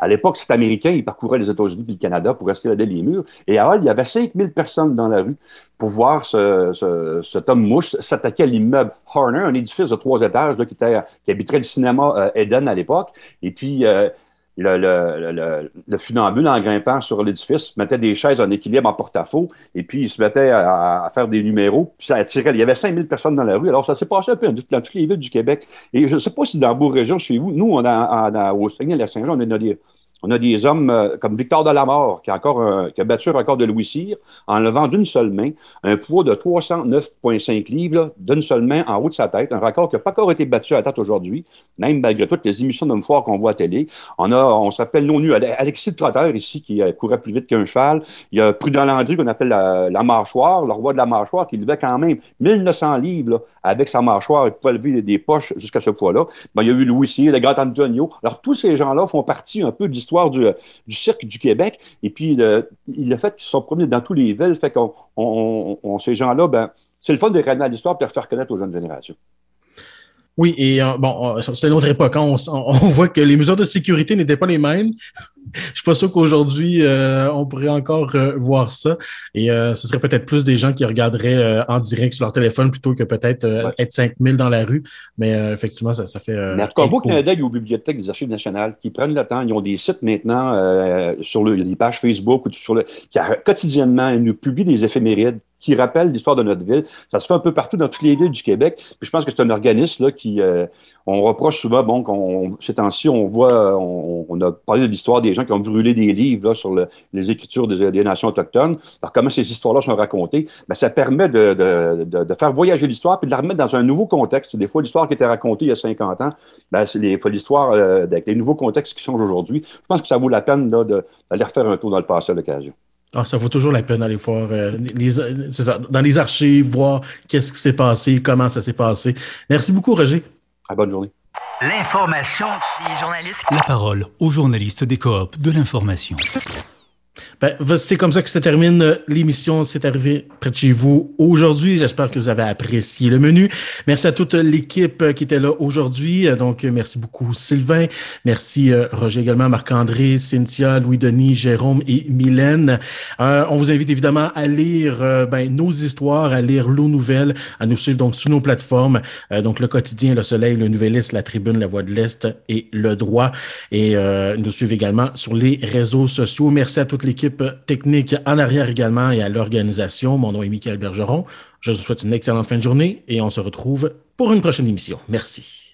À l'époque, cet Américain, il parcourait les États-Unis et le Canada pour escalader les murs. Et à Hall, il y avait 5000 personnes dans la rue pour voir ce, ce, cet mouche s'attaquer à l'immeuble Horner, un édifice de trois étages là, qui, était, qui habiterait le cinéma euh, Eden à l'époque. Et puis, euh, le, le, le, le, funambule, en grimpant sur l'édifice, mettait des chaises en équilibre en porte-à-faux, et puis il se mettait à, faire des numéros, puis ça attirait. Il y avait 5000 personnes dans la rue. Alors, ça s'est passé un peu dans toutes les villes du Québec. Et je ne sais pas si dans vos régions, chez vous, nous, on a, on a au Saguenay-la-Saint-Jean, on a des, on a des hommes euh, comme Victor Delamore, qui a, encore qui a battu un record de Louis Cyr en levant d'une seule main un poids de 309,5 livres d'une seule main en haut de sa tête, un record qui n'a pas encore été battu à la tête aujourd'hui, même malgré toutes les émissions d'hommes forts qu'on voit à télé. On a, on s'appelle non nu Alexis Trotter ici, qui euh, courait plus vite qu'un cheval. Il y a Prudent Landry qu'on appelle la, la, mâchoire, le roi de la mâchoire, qui levait quand même 1900 livres avec sa mâchoire, il pouvait lever des poches jusqu'à ce poids-là. Ben, il y a eu Louis Cyr, le grand Antonio. Alors, tous ces gens-là font partie un peu de l'histoire du, du, cirque du Québec. Et puis, le, le fait qu'ils sont dans tous les villes fait qu'on on, on, ces gens-là, ben, c'est le fun de ramener à l'histoire et faire connaître aux jeunes générations. Oui, et euh, bon, euh, c'est une autre époque. Hein. On, voit que les mesures de sécurité n'étaient pas les mêmes. Je suis pas sûr qu'aujourd'hui, euh, on pourrait encore voir ça. Et ce serait peut-être plus des gens qui regarderaient en direct sur leur téléphone plutôt que peut-être être 5000 dans la rue. Mais effectivement, ça, ça fait. Mais en tout cas, au Canada, il y a aux bibliothèques des Archives nationales qui prennent le temps. Ils ont des sites maintenant sur le, les pages Facebook ou sur le, qui quotidiennement ils nous publient des éphémérides qui rappelle l'histoire de notre ville. Ça se fait un peu partout dans toutes les villes du Québec. Puis je pense que c'est un organisme là, qui, euh, on reproche souvent, bon, qu'on, ces temps-ci, on voit, on, a parlé de l'histoire des gens qui ont brûlé des livres là, sur les écritures des, nations autochtones. Alors comment ces histoires-là sont racontées? Bien, ça permet de, de, de, faire voyager l'histoire puis de la remettre dans un nouveau contexte. Des fois, l'histoire qui était racontée il y a 50 ans, bien, c'est des fois l'histoire euh, avec les nouveaux contextes qui changent aujourd'hui. Je pense que ça vaut la peine d'aller refaire un tour dans le passé à l'occasion. Ah, ça vaut toujours la peine d'aller voir euh, les, ça, dans les archives, voir qu'est-ce qui s'est passé, comment ça s'est passé. Merci beaucoup, Roger. À bonne journée. L'information des journalistes. La parole aux journalistes des coops de l'information. Ben, c'est comme ça que se termine euh, l'émission. C'est arrivé près de chez vous aujourd'hui. J'espère que vous avez apprécié le menu. Merci à toute l'équipe euh, qui était là aujourd'hui. Euh, donc, merci beaucoup Sylvain. Merci Roger également, Marc-André, Cynthia, Louis-Denis, Jérôme et Mylène. on vous invite évidemment à lire ben, nos histoires, à lire nos nouvelles, à nous suivre donc sur nos plateformes. donc, le quotidien, le Soleil, le Nouvelliste, la Tribune, la Voix de l'Est et le Droit. Et nous suivre également sur les réseaux sociaux. Merci à toute technique en arrière également et à l'organisation. Mon nom est Michael Bergeron. Je vous souhaite une excellente fin de journée et on se retrouve pour une prochaine émission. Merci.